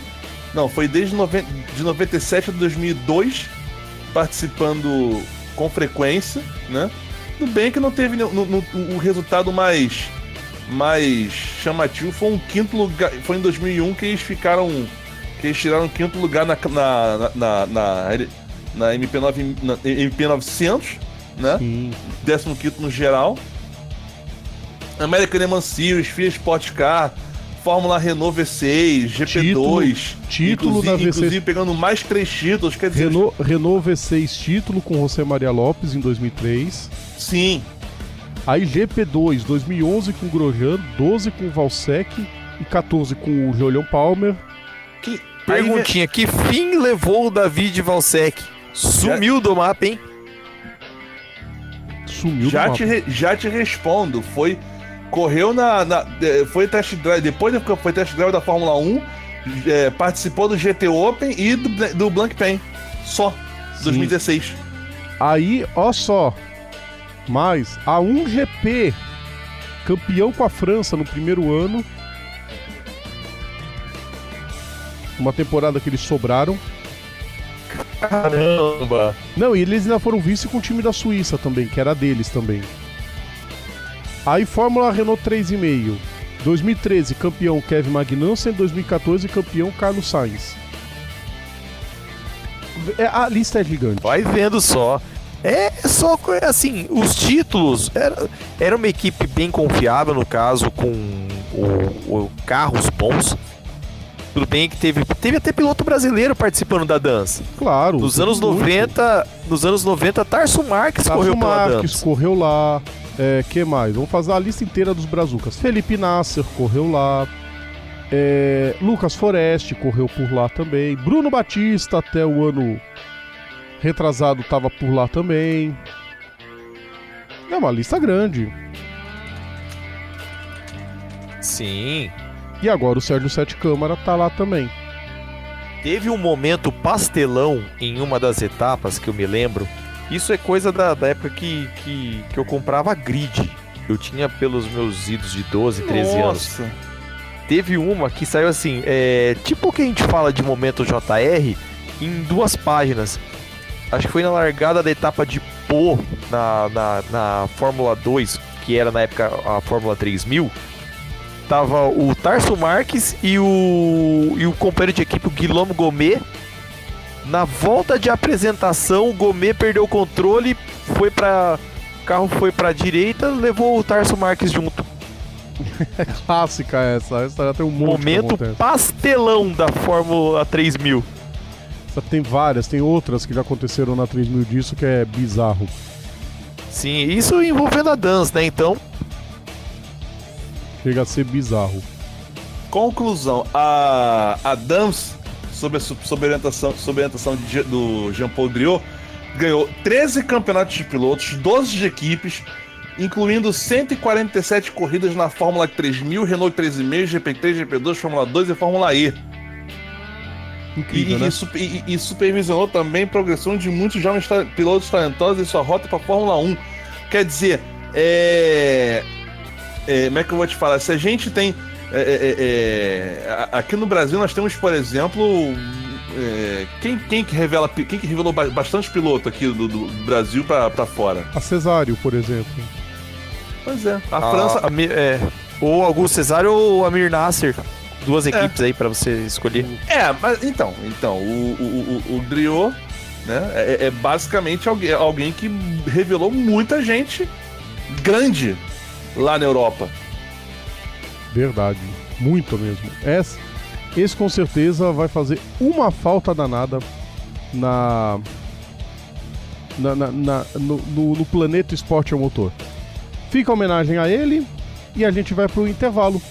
Não, foi desde noven- de 97 a 2002, participando com frequência, né? Tudo bem que não teve no, no- no- o resultado mais mais chamativo foi um quinto lugar, foi em 2001 que eles ficaram que eles tiraram o quinto lugar na na, na, na, na MP9 na MP900, né? Sim. 15 no geral. American Le Mans Series, FIA Sport Car, Fórmula Renault V6, GP2. título inclusive, da V6. inclusive pegando mais três títulos, quer dizer, Renault, Renault V6 título com José Maria Lopes em 2003. sim. Aí GP2 2011 com Grosjean, 12 com Valsec e 14 com o Julian Palmer. Que, Perguntinha, que fim levou o David Valsec? Sumiu do mapa, hein? Sumiu já do te, mapa. re- já te respondo, foi correu na, na foi test drive, depois foi test drive da Fórmula 1, é, participou do GT Open e do, do Blank Pen. Só. Sim. 2016. Aí, ó só. Mas a 1GP, campeão com a França no primeiro ano. Uma temporada que eles sobraram. Caramba! Não, e eles ainda foram vice com o time da Suíça também, que era deles também. Aí Fórmula Renault 3,5. 2013, campeão Kevin Magnussen. 2014, campeão Carlos Sainz. É, a lista é gigante. Vai vendo só. É só assim, os títulos era, era uma equipe bem confiável no caso com o, o carros bons. Tudo bem que teve, teve até piloto brasileiro participando da dança. Claro. Nos anos muito. 90, nos anos 90 Tarso Marques Tarso correu Marques pela dança. correu lá. É, que mais? Vamos fazer a lista inteira dos brazucas. Felipe Nasser correu lá. É, Lucas Foreste correu por lá também. Bruno Batista até o ano retrasado estava por lá também. É uma lista grande. Sim. E agora o Sérgio Sete Câmara tá lá também. Teve um momento pastelão em uma das etapas que eu me lembro. Isso é coisa da, da época que, que, que eu comprava grid. Eu tinha pelos meus idos de 12, 13 Nossa. anos. Teve uma que saiu assim, é, tipo o que a gente fala de momento JR, em duas páginas. Acho que foi na largada da etapa de Pô, na, na, na Fórmula 2, que era na época a Fórmula 3000 tava o Tarso Marques e o, e o companheiro de equipe, o Guilherme Gomet. Na volta de apresentação, o Gomet perdeu o controle, foi para o carro foi para a direita, levou o Tarso Marques junto. É clássica essa, essa tem um monte Momento pastelão da Fórmula 3000. Tem várias, tem outras que já aconteceram na 3000 disso que é bizarro. Sim, isso envolvendo a Dance, né? Então, Chega a ser bizarro. Conclusão: a, a Dams, sob sob orientação, sob orientação de, do Jean-Paul Driot, ganhou 13 campeonatos de pilotos, 12 de equipes, incluindo 147 corridas na Fórmula 3000, Renault 3,5, GP3, GP2, Fórmula 2 e Fórmula E. Incrível, e, né? e, e, supervisionou também a progressão de muitos jovens pilotos talentosos em sua rota para a Fórmula 1. Quer dizer, é, é, como é que eu vou te falar? Se a gente tem. É, é, é, é aqui no Brasil nós temos, por exemplo. É, quem, quem que revela quem que revelou bastante piloto aqui do, do Brasil para fora? A Cesário, por exemplo. Pois é. A, a França. A, é, ou Augusto Cesário ou Amir Nasser. Duas equipes aí para você escolher. É, mas então, então o, o, o, o Driot né, é, é basicamente alguém, alguém que revelou muita gente grande lá na Europa. Verdade, muito mesmo. Esse, esse com certeza vai fazer uma falta danada na, na, na, na no, no, no, planeta esporte ao motor. Fica a homenagem a ele e a gente vai para o intervalo.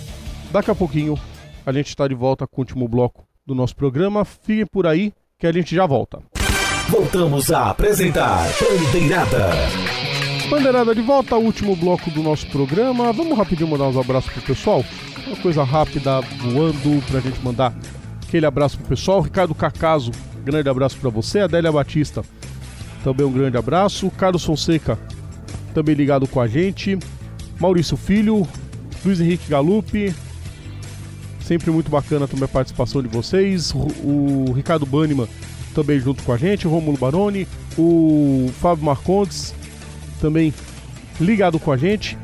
Daqui a pouquinho a gente está de volta com o último bloco do nosso programa. Fiquem por aí que a gente já volta. Voltamos a apresentar Bandeirada. Bandeirada de volta último bloco do nosso programa. Vamos rapidinho mandar uns abraços pro pessoal. Uma coisa rápida voando pra gente mandar aquele abraço pro pessoal. Ricardo Cacaso, grande abraço para você. Adélia Batista, também um grande abraço. Carlos Fonseca, também ligado com a gente. Maurício Filho, Luiz Henrique Galupi. Sempre muito bacana também a participação de vocês. O Ricardo Banniman também junto com a gente. O Romulo Baroni, o Fábio Marcondes também ligado com a gente.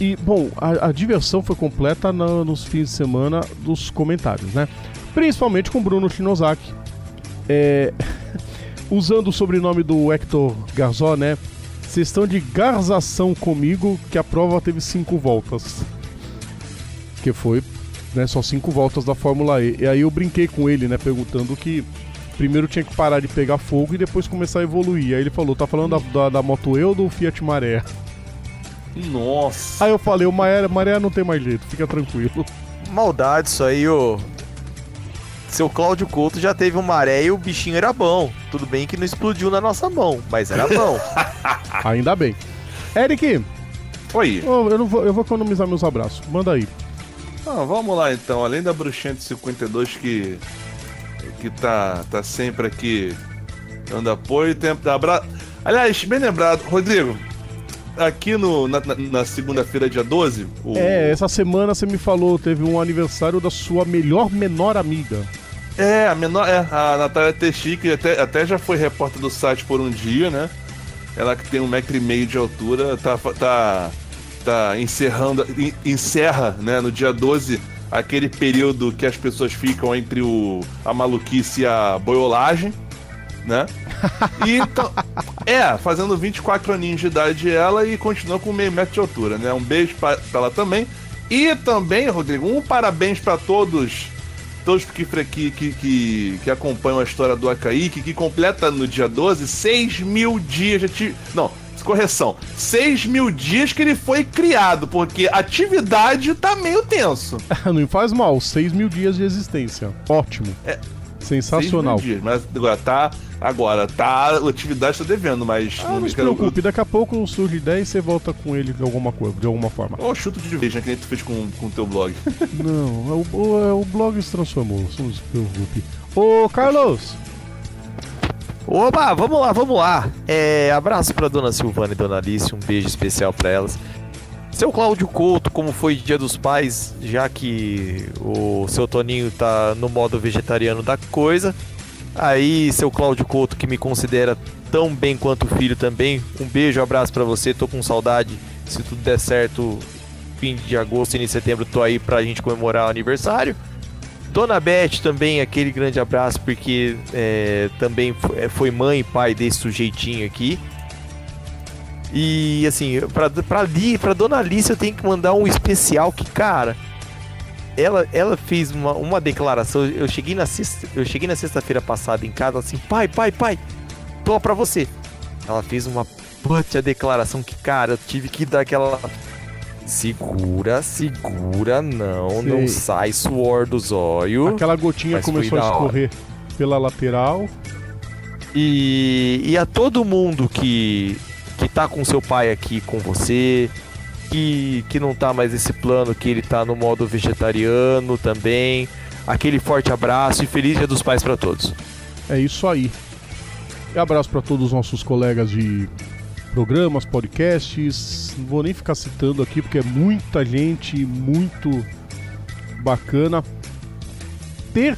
E, bom, a, a diversão foi completa no, nos fins de semana dos comentários, né? Principalmente com Bruno Shinozaki. É, usando o sobrenome do Hector Garzó, né? Vocês estão de garzação comigo que a prova teve cinco voltas. Que foi né, só cinco voltas da Fórmula E. E aí eu brinquei com ele, né? Perguntando que primeiro tinha que parar de pegar fogo e depois começar a evoluir. Aí ele falou, tá falando da, da, da Moto E ou do Fiat Maré? Nossa. Aí eu falei, o Maré, Maré não tem mais jeito, fica tranquilo. Maldade isso aí, ô. Seu Cláudio Couto já teve um maré e o bichinho era bom. Tudo bem que não explodiu na nossa mão, mas era bom. Ainda bem. Eric, Oi. Oh, eu, não vou, eu vou economizar meus abraços. Manda aí. Ah, vamos lá então. Além da Bruxinha de 52 que que tá tá sempre aqui dando apoio, tem abra... Aliás, bem lembrado, Rodrigo. Aqui no, na, na segunda-feira, dia 12. O... É, essa semana você me falou, teve um aniversário da sua melhor menor amiga. É, a menor. É, a Natália Teixi, que até, até já foi repórter do site por um dia, né? Ela que tem um metro e meio de altura, tá, tá, tá encerrando. Encerra, né, no dia 12, aquele período que as pessoas ficam entre o, a maluquice e a boiolagem, né? E então. É, fazendo 24 aninhos de idade ela e continua com meio metro de altura, né? Um beijo pra, pra ela também. E também, Rodrigo, um parabéns para todos todos que, que, que, que, acompanham a história do Acaíque, que completa no dia 12 6 mil dias de. Não, correção. 6 mil dias que ele foi criado, porque atividade tá meio tenso. Não faz mal, 6 mil dias de existência. Ótimo. É. Sensacional. 6 mil dias, mas agora tá. Agora, tá. A atividade tá devendo, mas. Ah, não, não se preocupe, daqui a pouco surge ideia e você volta com ele de alguma coisa, de alguma forma. Ou chuto de vez, né? Que nem tu fez com o teu blog. não, o, o, o blog se transformou, não se preocupe. Ô, Carlos! Oba, vamos lá, vamos lá. É, abraço para dona Silvana e dona Alice, um beijo especial para elas. Seu Cláudio Couto, como foi Dia dos Pais, já que o seu Toninho tá no modo vegetariano da coisa. Aí, seu Cláudio Couto, que me considera tão bem quanto filho também, um beijo, abraço para você, tô com saudade. Se tudo der certo, fim de agosto, início de setembro, tô aí pra gente comemorar o aniversário. Dona Beth também, aquele grande abraço, porque é, também é, foi mãe e pai desse sujeitinho aqui. E assim, pra, pra, Li, pra Dona Alice eu tenho que mandar um especial que, cara, ela, ela fez uma, uma declaração. Eu cheguei na sexta, eu cheguei na sexta-feira passada em casa assim, pai, pai, pai, tô pra você. Ela fez uma puta declaração que, cara, eu tive que dar aquela Segura, segura, não, não sai suor dos olhos. Aquela gotinha começou a escorrer pela lateral. E, e a todo mundo que, que tá com seu pai aqui com você, que, que não tá mais nesse plano, que ele tá no modo vegetariano também. Aquele forte abraço e feliz Dia dos Pais para todos. É isso aí. E abraço para todos os nossos colegas de programas, podcasts. Não vou nem ficar citando aqui porque é muita gente, muito bacana ter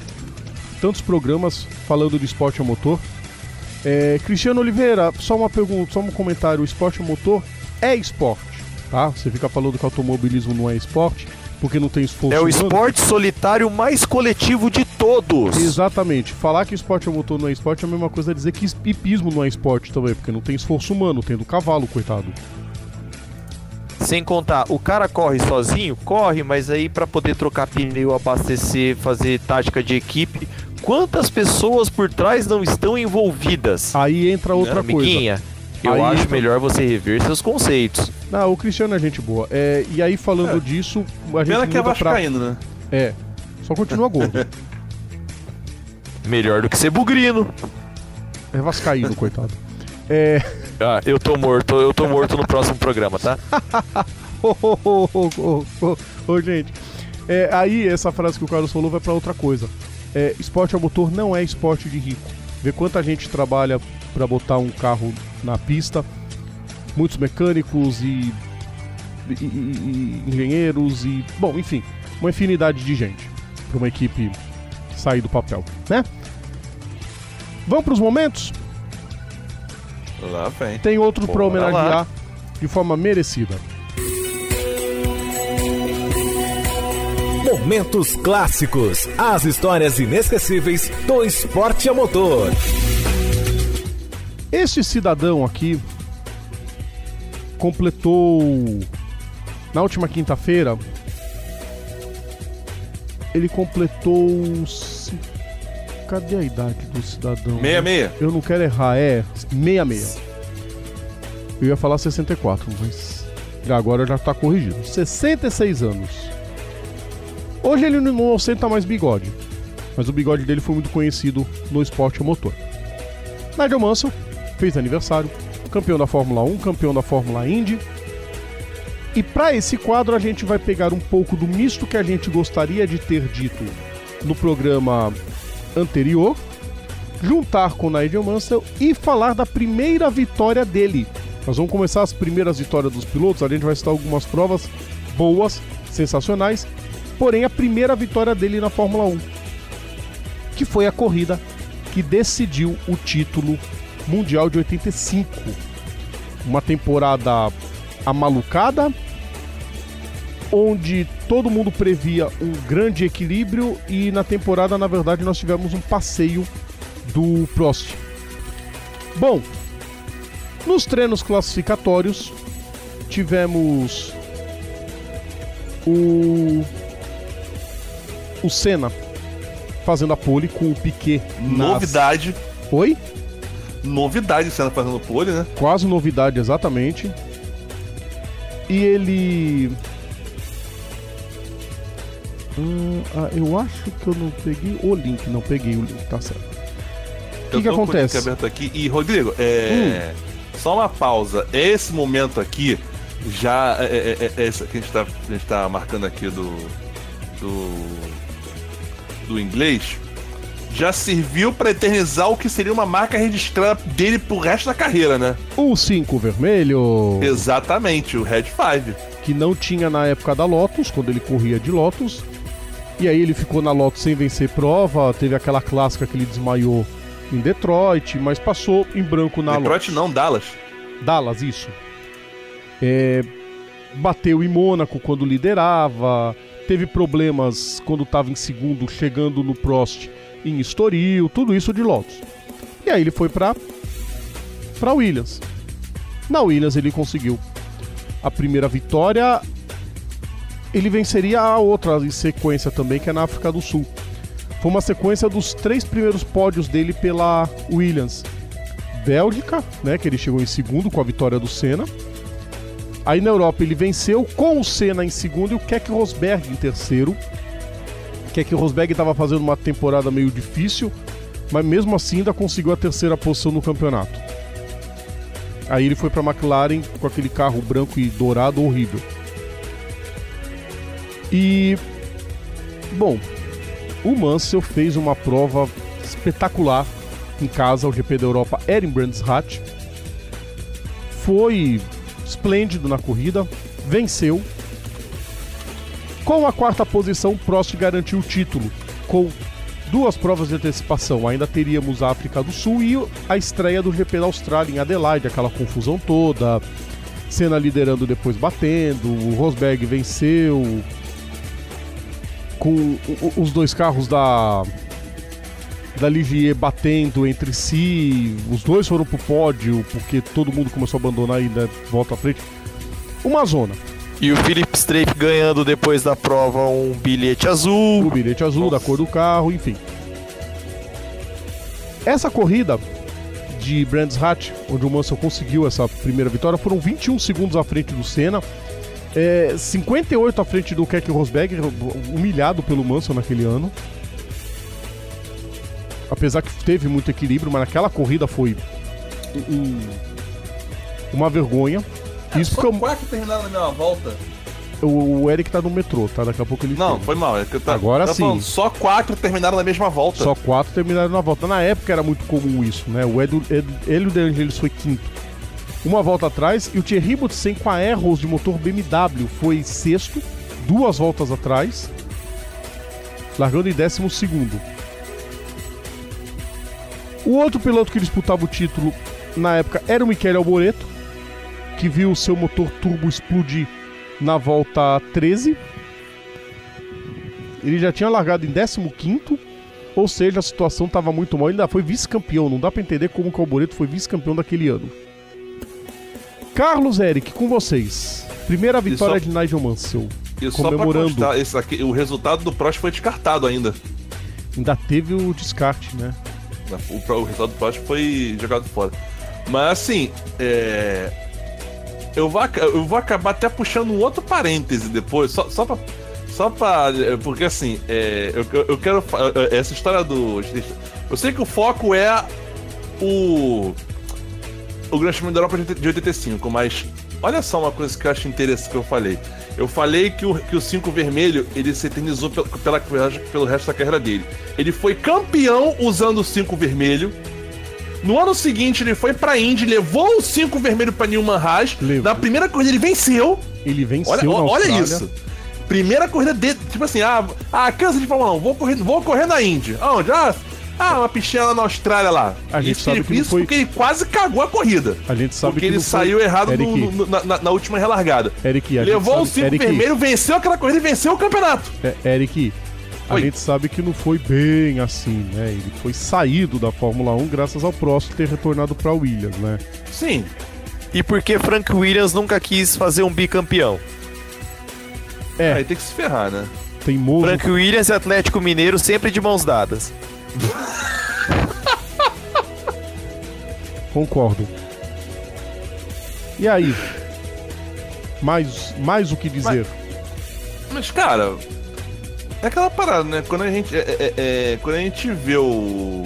tantos programas falando de esporte a motor. É, Cristiano Oliveira, só uma pergunta, só um comentário: o esporte a motor é esporte, tá? Você fica falando que automobilismo não é esporte porque não tem esforço. É o esporte solitário mais coletivo de todos. Exatamente. Falar que esporte a motor não é esporte é a mesma coisa dizer que hipismo não é esporte também, porque não tem esforço humano, tem do cavalo, coitado. Sem contar, o cara corre sozinho? Corre, mas aí para poder trocar pneu, abastecer, fazer tática de equipe, quantas pessoas por trás não estão envolvidas? Aí entra outra não, coisa. Eu aí acho entra... melhor você rever seus conceitos. Não, o Cristiano é gente boa. É, e aí, falando é. disso, a gente. Pena que é vascaíno, pra... né? É. Só continua gordo. melhor do que ser bugrino. É vascaíno, coitado. É. Ah, eu tô morto, eu tô morto no próximo programa, tá? Ô, oh, oh, oh, gente. É, aí, essa frase que o Carlos falou vai para outra coisa. É, esporte a motor não é esporte de rico. Vê quanta gente trabalha para botar um carro na pista muitos mecânicos e, e, e, e engenheiros e, bom, enfim, uma infinidade de gente para uma equipe sair do papel, né? Vamos para os momentos? Lá vem. Tem outro para homenagear de forma merecida. Momentos clássicos, as histórias inesquecíveis do esporte a motor. Este cidadão aqui completou na última quinta-feira. Ele completou. Cadê a idade do cidadão? 66. Eu não quero errar, é 66. Eu ia falar 64, mas agora já tá corrigido. 66 anos. Hoje ele não ostenta mais bigode, mas o bigode dele foi muito conhecido no esporte motor. Nigel Mansell fez aniversário, campeão da Fórmula 1, campeão da Fórmula Indy. E para esse quadro a gente vai pegar um pouco do misto que a gente gostaria de ter dito no programa anterior, juntar com Nigel Mansell e falar da primeira vitória dele. Nós vamos começar as primeiras vitórias dos pilotos, a gente vai citar algumas provas boas, sensacionais, porém a primeira vitória dele na Fórmula 1, que foi a corrida que decidiu o título mundial de 85. Uma temporada amalucada, onde todo mundo previa um grande equilíbrio e na temporada, na verdade, nós tivemos um passeio do Prost. Bom, nos treinos classificatórios tivemos o o Senna fazendo a pole com o Piquet. Nas... Novidade. Oi? Novidade Senna fazendo pole, né? Quase novidade, exatamente. E ele Hum, ah, eu acho que eu não peguei o link, não peguei o link, tá certo. O que, que acontece? aberto aqui. E, Rodrigo, é... Hum. só uma pausa. Esse momento aqui, já. É, é, é, é esse que a gente, tá, a gente tá marcando aqui do. do. do inglês. Já serviu para eternizar o que seria uma marca registrada dele pro resto da carreira, né? O 5 vermelho. Exatamente, o Red 5. Que não tinha na época da Lotus, quando ele corria de Lotus. E aí ele ficou na Lotus sem vencer prova, teve aquela clássica que ele desmaiou em Detroit, mas passou em branco na Detroit Lotus. não, Dallas. Dallas, isso. É, bateu em Mônaco quando liderava, teve problemas quando estava em segundo, chegando no Prost em Estoril, tudo isso de Lotus. E aí ele foi para para Williams. Na Williams ele conseguiu a primeira vitória ele venceria a outra em sequência também, que é na África do Sul. Foi uma sequência dos três primeiros pódios dele pela Williams. Bélgica, né, que ele chegou em segundo com a vitória do Senna. Aí na Europa ele venceu com o Senna em segundo e o Keck Rosberg em terceiro. Keck Rosberg estava fazendo uma temporada meio difícil, mas mesmo assim ainda conseguiu a terceira posição no campeonato. Aí ele foi para a McLaren com aquele carro branco e dourado horrível. E bom, o Mansell fez uma prova espetacular em casa, o GP da Europa era em Brands Hatch. Foi esplêndido na corrida, venceu. Com a quarta posição, Prost garantiu o título, com duas provas de antecipação. Ainda teríamos a África do Sul e a estreia do GP da Austrália em Adelaide, aquela confusão toda. Senna liderando depois batendo, o Rosberg venceu, com os dois carros da da Ligier batendo entre si, os dois foram pro pódio porque todo mundo começou a abandonar e ainda volta à frente. Uma zona. E o Philip Strafe ganhando depois da prova um bilhete azul. O bilhete azul Nossa. da cor do carro, enfim. Essa corrida de Brands Hatch, onde o Mansell conseguiu essa primeira vitória, foram 21 segundos à frente do Senna. É, 58 à frente do Keck Rosberg, humilhado pelo Mansell naquele ano. Apesar que teve muito equilíbrio, mas naquela corrida foi um, uma vergonha. É, Isso que eu... quatro terminaram na mesma volta. O, o, Eric tá no metrô, tá? Daqui a pouco ele. Não, foi mal. É que tá, Agora tá sim. Falando, só quatro terminaram na mesma volta. Só quatro terminaram na volta. Na época era muito comum isso, né? O Edu, Edu, Hélio De Angelis foi quinto uma volta atrás, e o Thierry Boutsen com a Aeros de motor BMW foi sexto, duas voltas atrás, largando em décimo segundo. O outro piloto que disputava o título na época era o Michele Alboreto, que viu o seu motor turbo explodir na volta 13. Ele já tinha largado em 15 ou seja, a situação estava muito mal. Ele ainda foi vice-campeão. Não dá para entender como o Alboreto foi vice-campeão daquele ano. Carlos Eric, com vocês. Primeira vitória só... de Nigel Mansell. E comemorando. Constar, esse aqui, o resultado do Prost foi descartado ainda. Ainda teve o descarte, né? O, o resultado do Prost foi jogado fora. Mas assim, é... eu, vou, eu vou acabar até puxando um outro parêntese depois, só, só pra. Só pra. Porque assim, é, eu, eu quero. Essa história do. Eu sei que o foco é o o Grande Prêmio da Europa de 85, mas olha só uma coisa que eu acho interessante que eu falei. Eu falei que o, que o cinco vermelho ele se eternizou pela, pela, pelo resto da carreira dele. Ele foi campeão usando o cinco vermelho. No ano seguinte, ele foi pra Indy, levou o cinco vermelho pra Newman Haas. Levou. Na primeira corrida, ele venceu. Ele venceu Olha, olha isso. Primeira corrida dele, tipo assim, ah, ah cansa de Fórmula 1, vou correr, vou correr na Indy. Aonde? Ah, ah, uma piscina lá na Austrália lá. A gente isso sabe ele que não isso foi- porque ele quase cagou a corrida. A gente sabe porque que ele não foi- saiu errado no- Eric, no- na, na- na última relargada. Eric, a gente Levou o Eric, vermelho, venceu aquela corrida e venceu o campeonato. É, Eric, a gente sabe que não foi bem assim, né? Ele foi saído da Fórmula 1 graças ao Prost ter retornado pra Williams, né? Sim. E por que Frank Williams nunca quis fazer um bicampeão? É, Aí tem que se ferrar, né? teimoso. Frank Williams e Atlético Mineiro sempre de mãos dadas. Concordo. E aí? Mais, mais o que dizer? Mas, cara, é aquela parada, né? Quando a gente, é, é- é- quando a gente vê o.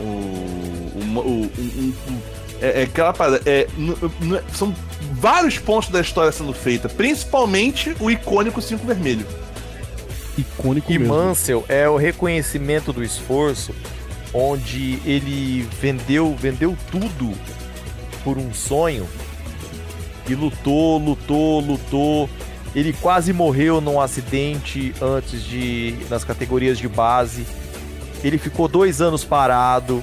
O. o, o- o- é, é aquela parada. É, n- n- são vários pontos da história sendo feita, principalmente o icônico Cinco Vermelho. Icônico E mesmo. Mansell é o reconhecimento do esforço, onde ele vendeu, vendeu tudo por um sonho e lutou, lutou, lutou. Ele quase morreu num acidente antes de nas categorias de base. Ele ficou dois anos parado.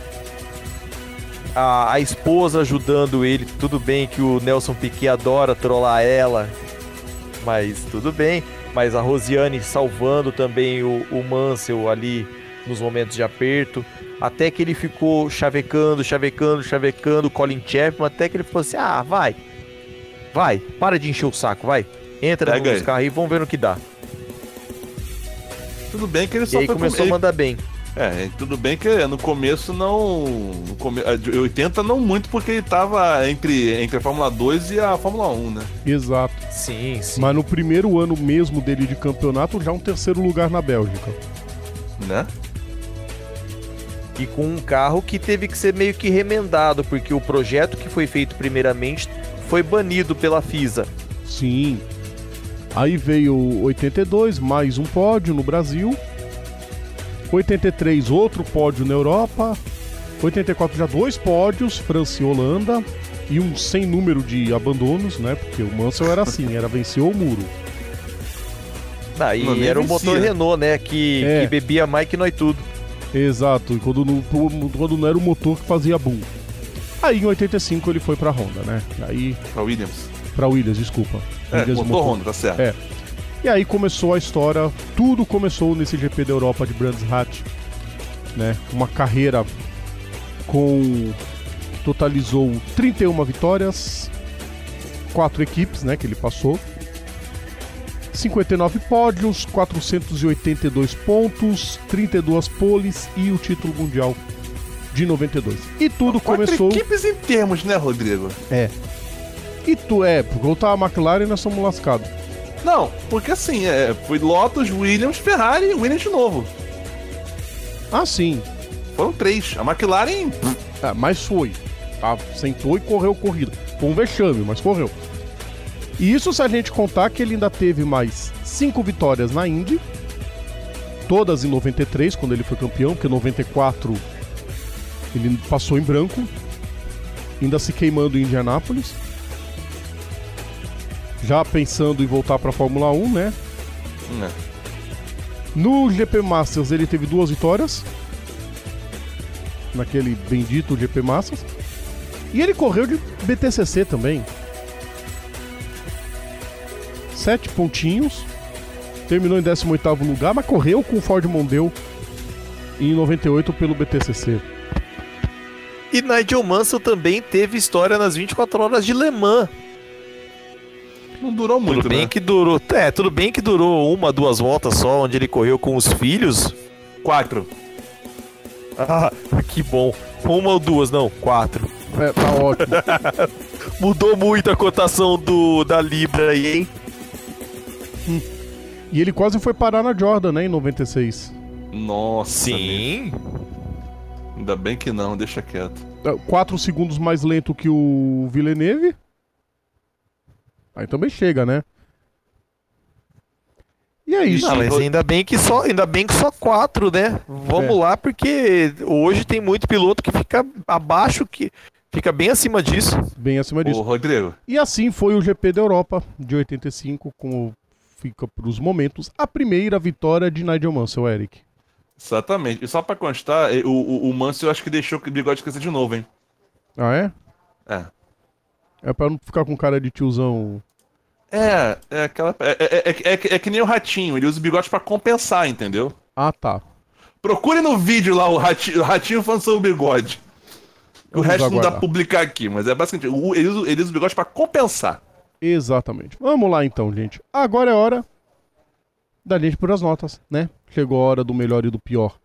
A, a esposa ajudando ele. Tudo bem que o Nelson Piquet adora trollar ela, mas tudo bem. Mas a Rosiane salvando também o, o Mansell ali nos momentos de aperto. Até que ele ficou chavecando, chavecando, chavecando Colin Chapman. Até que ele falou assim: ah, vai, vai, para de encher o saco, vai. Entra Pega nos aí. carros aí e vamos ver no que dá. Tudo bem que ele E só aí foi começou ele- a mandar bem. É, tudo bem que no começo não. No come... a de 80 não muito, porque ele tava entre, entre a Fórmula 2 e a Fórmula 1, né? Exato. Sim, sim. Mas no primeiro ano mesmo dele de campeonato, já um terceiro lugar na Bélgica. Né? E com um carro que teve que ser meio que remendado, porque o projeto que foi feito primeiramente foi banido pela FISA. Sim. Aí veio 82, mais um pódio no Brasil. 83, outro pódio na Europa. 84 já dois pódios, França e Holanda. E um sem número de abandonos, né? Porque o Mansell era assim, era venceu o muro. Ah, e Não, nem era o motor Renault, né? Que, É. que bebia mais que nós tudo. Exato, e quando não, quando não era o motor que fazia boom. Aí em 85 ele foi pra Honda, né? Aí Pra Williams. pra Williams, desculpa. É, Williams motor Honda, tá certo. É. E aí começou a história, tudo começou nesse GP da Europa de Brands Hatch, né? Uma carreira com totalizou 31 vitórias, quatro equipes, né, que ele passou. 59 pódios, 482 pontos, 32 poles e o título mundial de 92. E tudo Quatro começou equipes em termos, né, Rodrigo? é. E tu é, porque eu tava a McLaren e nós somos lascados. Não, porque assim, é, foi Lotus, Williams, Ferrari e Williams de novo. Ah, sim. Foram três. A McLaren. É, mas foi. Tá? Sentou e correu corrida. Foi um vexame, mas correu. E isso se a gente contar que ele ainda teve mais cinco vitórias na Indy. Todas em 93, quando ele foi campeão, porque em 94 ele passou em branco. Ainda se queimando em Indianápolis. Já pensando em voltar pra Fórmula 1, né? É. No GP Masters ele teve duas vitórias. Naquele bendito GP Masters. E ele correu de BTCC também. Sete pontinhos. Terminou em 18º lugar, mas correu com o Ford Mondeo em 98 pelo BTCC. E Nigel Mansell também teve história nas 24 horas de Le Mans. Não durou muito, tudo bem né? que durou. É, tudo bem que durou uma, duas voltas só, onde ele correu com os filhos. Quatro. Ah, que bom. Uma ou duas, não, quatro. É, tá ótimo. Mudou muito a cotação do, da Libra aí, hein? e ele quase foi parar na Jordan, né, em 96. Nossa. Sim. Ainda bem que não, deixa quieto. É, Quatro segundos mais lento que o Villeneuve. Aí também chega, né? E é isso. Não, mas ainda bem que só, ainda bem que só quatro, né? Vamos É. lá, porque hoje tem muito piloto que fica abaixo, que fica bem acima disso. Bem acima Ô, disso. Rodrigo, E assim foi o GP da Europa de 85, como fica para os momentos, a primeira vitória de Nigel Mansell, Eric. exatamente. E só pra constar, eh, o, o, o Mansell eu acho que deixou o bigode crescer de novo, hein? Ah, é? É. É pra não ficar com cara de tiozão. É, é aquela. É, é, é, é- é que nem o ratinho, ele usa o bigode pra compensar, entendeu? Ah, tá. Procure no vídeo lá o ratinho, o ratinho falando sobre o bigode. O Vamos resto não dá aguardar. pra publicar aqui, mas é basicamente. o- Ele usa, ele usa o bigode pra compensar. Exatamente. Vamos lá então, gente. Agora é hora da gente por as notas, né? Chegou a hora do melhor e do pior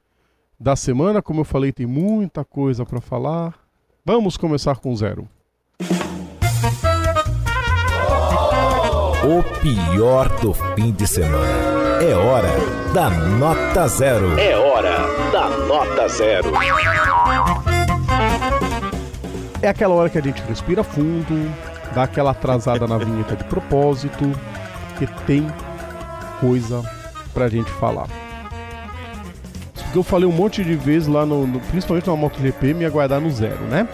da semana. Como eu falei, tem muita coisa pra falar. Vamos começar com zero. O pior do fim de semana. É hora da nota zero. É hora da nota zero. É aquela hora que a gente respira fundo, dá aquela atrasada na vinheta de propósito, porque tem coisa pra gente falar. Porque eu falei um monte de vezes lá no, no- principalmente na MotoGP, me aguardar no zero, né?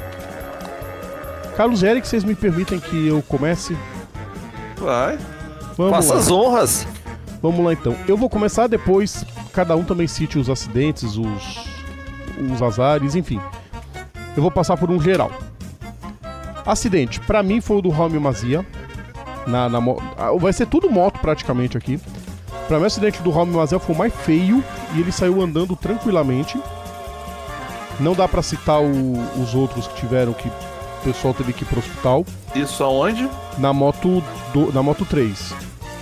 Carlos Eric, vocês me permitem que eu comece? Vai. Vamos Faça lá. as honras. Vamos lá então. Eu vou começar depois, cada um também cite os acidentes, os, os azares, enfim. Eu vou passar por um geral. Acidente, pra mim foi o do Romeo Mazia. Na, na, ah, vai ser tudo moto praticamente aqui. Pra mim o acidente do Romeo Mazia foi o mais feio e ele saiu andando tranquilamente. Não dá pra citar o- os outros que tiveram que o pessoal teve que ir pro hospital. Isso aonde? Na moto, do, na moto 3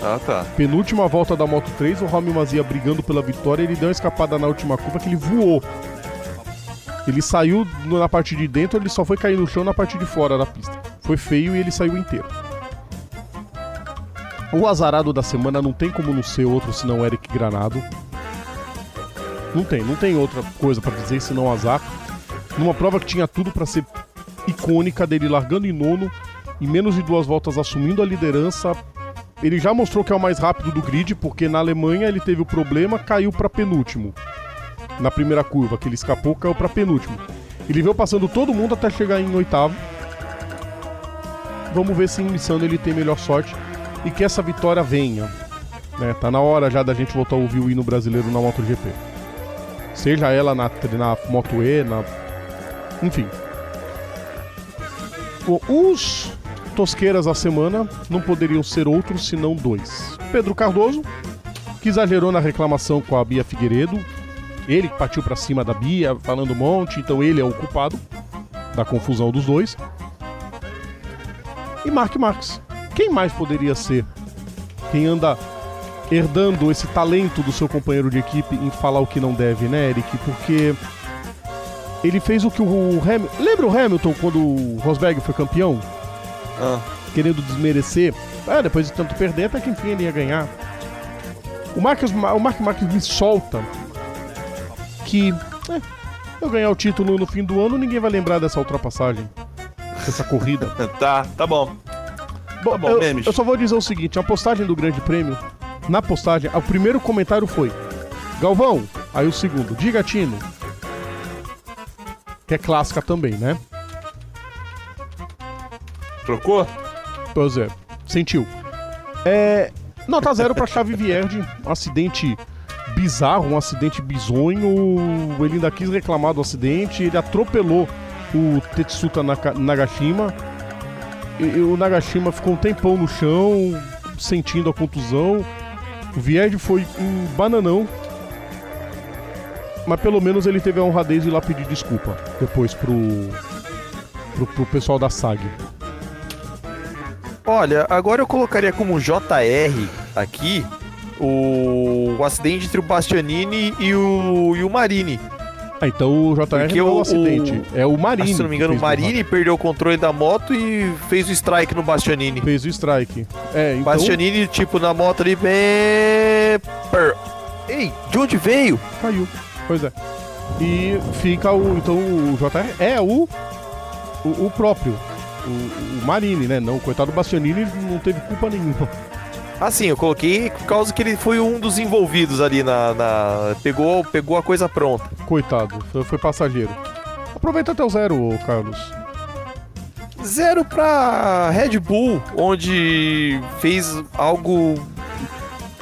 Ah, tá. penúltima volta da Moto 3, o Rami Mazia brigando pela vitória, ele deu uma escapada na última curva que ele voou. Ele saiu na parte de dentro, ele só foi cair no chão na parte de fora da pista. Foi feio e ele saiu inteiro. O azarado da semana não tem como não ser outro senão Eric Granado. Não tem, não tem outra coisa pra dizer senão azar. Numa prova que tinha tudo pra ser icônica dele largando em nono, em menos de duas voltas assumindo a liderança, ele já mostrou que é o mais rápido do grid, porque na Alemanha ele teve o problema, caiu para penúltimo. Na primeira curva, que ele escapou, caiu para penúltimo. Ele veio passando todo mundo até chegar em oitavo. Vamos ver se em Missano ele tem melhor sorte e que essa vitória venha. Né? Tá na hora já da gente voltar a ouvir o hino brasileiro na MotoGP. Seja ela na, na Moto E, na. Enfim. Bom, os tosqueiras da semana não poderiam ser outros senão dois. Pedro Cardoso, que exagerou na reclamação com a Bia Figueiredo. Ele que partiu pra cima da Bia, falando um monte, então ele é o culpado da confusão dos dois. E Mark Marques. Quem mais poderia ser? Quem anda herdando esse talento do seu companheiro de equipe em falar o que não deve, né, Eric? Porque ele fez o que o Hamilton. Lembra o Hamilton quando o Rosberg foi campeão? Ah, querendo desmerecer. Ah, depois de tanto perder, até que enfim ele ia ganhar. O Marcos, o Mark Marques me solta que é, eu ganhar o título no fim do ano, ninguém vai lembrar dessa ultrapassagem, dessa corrida. tá, tá bom. Bom, bom, eu, eu só vou dizer o seguinte: a postagem do Grande Prêmio, na postagem, o primeiro comentário foi Galvão, aí o segundo, diga Tino. Que é clássica também, né? Trocou? Pois é, sentiu. É, nota zero pra Chave Vierge, um acidente bizarro, um acidente bizonho. Ele ainda quis reclamar do acidente, ele atropelou o Tetsuta Nagashima. E, e o Nagashima ficou um tempão no chão, sentindo a contusão. O Vierge foi um bananão. Mas pelo menos ele teve a honradez de ir lá pedir desculpa depois pro, pro, pro pessoal da SAG. Olha, agora eu colocaria como JR aqui o, o acidente entre o Bastianini e o, e o Marini. Ah, então o JR Porque não é o- acidente. É o Marini. Ah, se não me engano, o Marini perdeu o controle da moto e fez o strike no Bastianini. Fez o strike. É, então. Bastianini, tipo, na moto ali, bem... Ei, de onde veio? Caiu. Pois é. E fica o. Então o JR é o. O, o próprio. o, o Marini, né? Não, coitado do Bastianini não teve culpa nenhuma. Assim, eu coloquei por causa que ele foi um dos envolvidos ali na. na- pegou, pegou a coisa pronta. Coitado, foi, foi passageiro. Aproveita até o zero, Carlos. Zero pra Red Bull, onde fez algo.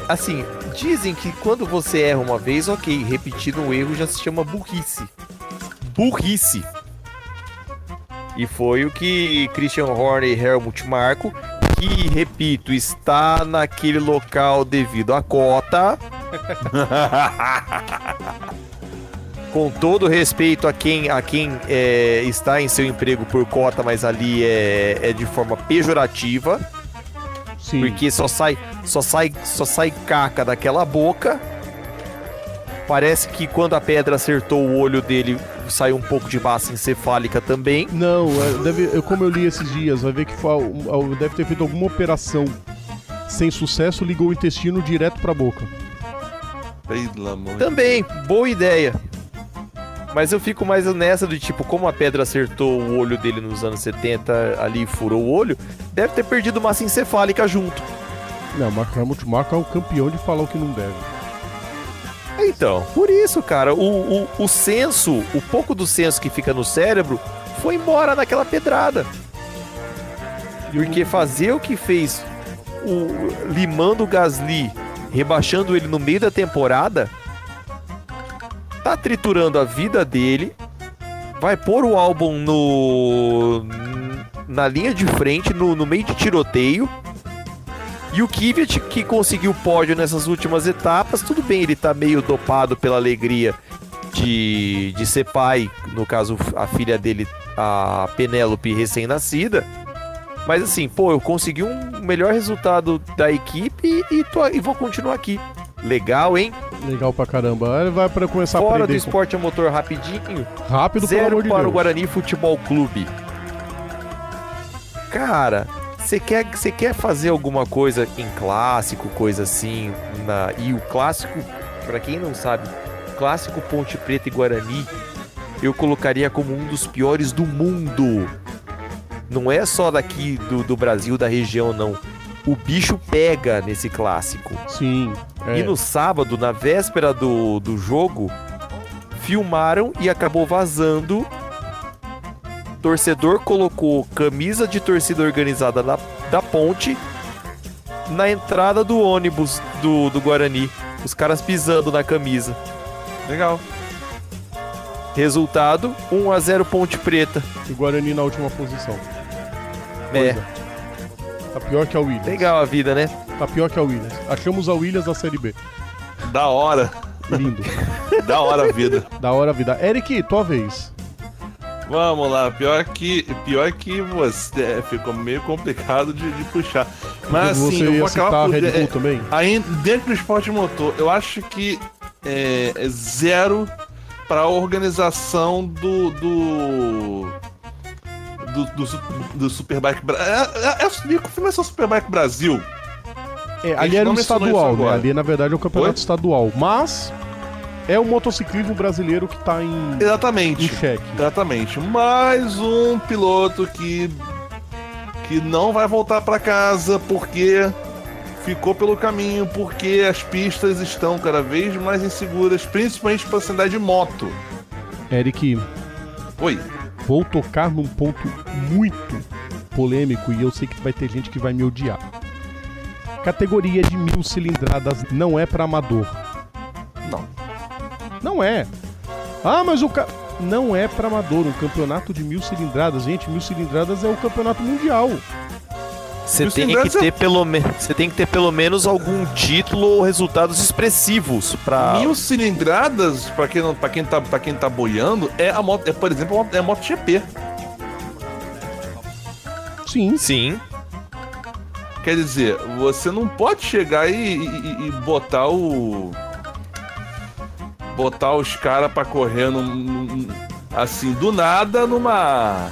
Assim, dizem que quando você erra uma vez, ok, repetir um erro já se chama burrice. Burrice. E foi o que Christian Horner e Helmut Marko, que, repito, está naquele local devido à cota. Com todo respeito a quem, a quem é, está em seu emprego por cota, mas ali é, é de forma pejorativa, Sim. porque só sai, só sai, só sai caca daquela boca. Parece que quando a pedra acertou o olho dele, saiu um pouco de massa encefálica também. Não, é, deve, eu- como eu li esses dias, vai ver que foi, deve ter feito alguma operação sem sucesso, ligou o intestino direto pra boca. Também, boa ideia. Mas eu fico mais nessa do tipo, como a pedra acertou o olho dele nos anos 70 ali e furou o olho, deve ter perdido massa encefálica junto. Não, mas Helmut Marko é o campeão de falar o que não deve. Então, por isso, cara, o, o, o senso, o pouco do senso que fica no cérebro, foi embora naquela pedrada. Porque fazer o que fez o limando o Gasly, rebaixando ele no meio da temporada, tá triturando a vida dele, vai pôr o álbum no na linha de frente, no, no meio de tiroteio. E o Kvyat, que conseguiu pódio nessas últimas etapas, tudo bem, ele tá meio dopado pela alegria de, de ser pai, no caso, a filha dele, a Penélope, recém-nascida. Mas assim, pô, eu consegui um melhor resultado da equipe e, tô, e vou continuar aqui. Legal, hein? Legal pra caramba. Aí vai pra começar a Fora do aprender com- esporte a motor rapidinho, rápido, Zero de para o Deus. Guarani Futebol Clube. Cara, você quer, você quer fazer alguma coisa em clássico, coisa assim, na, e o clássico, pra quem não sabe, o clássico Ponte Preta e Guarani, eu colocaria como um dos piores do mundo. Não é só daqui do, do Brasil, da região, não. O bicho pega nesse clássico. Sim. É. E no sábado, na véspera do, do jogo, filmaram e acabou vazando. Torcedor colocou camisa de torcida organizada na, da ponte na entrada do ônibus do, do Guarani. Os caras pisando na camisa. Legal. Resultado: 1 a 0 Ponte Preta. E o Guarani na última posição. É, Pois Tá pior que a Williams. legal a vida, né? Tá pior que a Williams. Achamos a Williams da Série B. Da hora. Lindo. Da hora a vida. da hora a vida. Eric, tua vez. Vamos lá, pior que, pior que você é, ficou meio complicado de, de puxar. Mas assim, eu vou acabar por, Red Bull é, também? aí, dentro do esporte motor, eu acho que é, é zero para a organização do do do, do, do Superbike Brasil. É, é, é, me confirma se é o Superbike Brasil. É, ali era um estadual, né? Ali, na verdade, é um campeonato Oi? estadual. Mas é o motociclismo brasileiro que tá em, em Exatamente. xeque. Exatamente. Mais um piloto que que não vai voltar para casa porque ficou pelo caminho, porque as pistas estão cada vez mais inseguras, principalmente para andar de moto. Eric, Oi. Vou tocar num ponto muito polêmico e eu sei que vai ter gente que vai me odiar. Categoria de mil cilindradas não é pra amador. Não. Não é. Ah, mas o ca... Não é pra amador. Um campeonato de mil cilindradas. Gente, mil cilindradas é o campeonato mundial. Você tem, que é- ter pelo me- você tem que ter pelo menos algum título ou resultados expressivos pra. Mil cilindradas, para quem não, para quem tá, para quem tá boiando, é a moto, é por exemplo, é a MotoGP. Sim. Sim. Quer dizer, você não pode chegar e, e- e botar o. Botar os caras pra correr num, num- assim, do nada numa.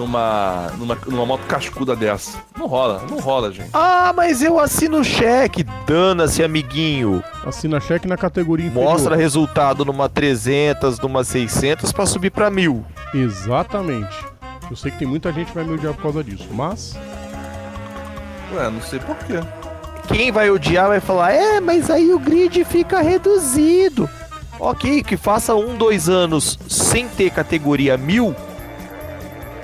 Numa, numa. numa moto cascuda dessa. Não rola, não rola, gente. Ah, mas eu assino cheque. Dana-se, amiguinho. Assina cheque na categoria inferior. Mostra resultado numa 300, numa 600 pra subir pra mil. Exatamente. Eu sei que tem muita gente que vai me odiar por causa disso, mas. Ué, não sei porquê. Quem vai odiar vai falar, é, mas aí o grid fica reduzido. Ok, que faça um, dois anos sem ter categoria mil.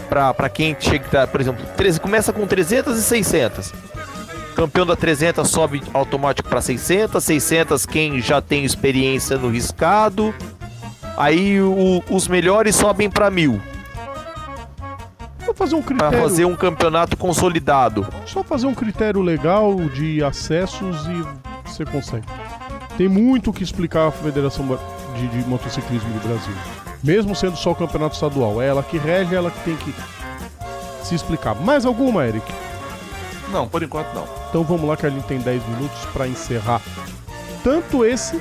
Pra quem chega, por exemplo, 13, começa com 300 e 600. Campeão da 300 sobe automático para 600, 600 quem já tem experiência no riscado. Aí o, os melhores sobem para mil. Vou fazer um Para critério. fazer um campeonato consolidado. Só fazer um critério legal de acessos e você consegue. Tem muito o que explicar a Federação de, de Motociclismo do Brasil. Mesmo sendo só o campeonato estadual. É ela que rege, é ela que tem que se explicar. Mais alguma, Eric? Não, por enquanto não. Então vamos lá que a gente tem 10 minutos para encerrar tanto esse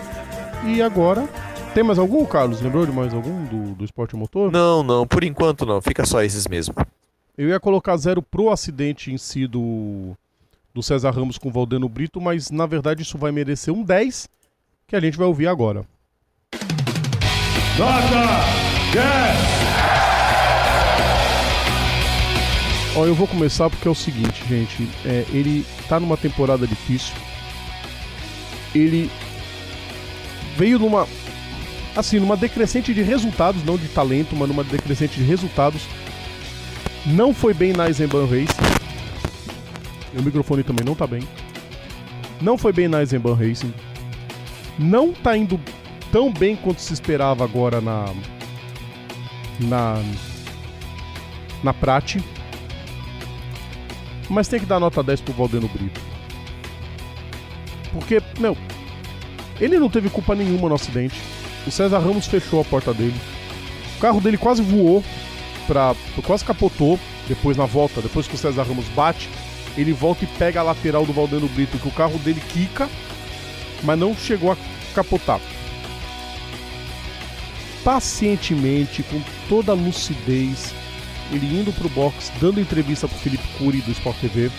e agora. Tem mais algum, Carlos? Lembrou de mais algum do, do esporte motor? Não, não, por enquanto não. Fica só esses mesmo. Eu ia colocar zero pro acidente em si do, do César Ramos com o Valdeno Brito, mas na verdade isso vai merecer um 10, que a gente vai ouvir agora. Ó, eu vou começar porque é o seguinte, gente. É, ele tá numa temporada difícil. Ele veio numa. Assim, numa decrescente de resultados, não de talento, mas numa decrescente de resultados. Não foi bem na Eisenbahn Racing. O microfone também não tá bem. Não foi bem na Eisenbahn Racing. Não tá indo tão bem quanto se esperava agora na. Na. Na Prate. Mas tem que dar nota 10 pro Valdeno Brito. Porque, meu, ele não teve culpa nenhuma no acidente. O César Ramos fechou a porta dele. O carro dele quase voou, pra, quase capotou depois na volta. Depois que o César Ramos bate, ele volta e pega a lateral do Valdeno Brito, que o carro dele quica, mas não chegou a capotar. Pacientemente, com toda a lucidez, ele indo pro box, dando entrevista pro Felipe Cury do Sport TV,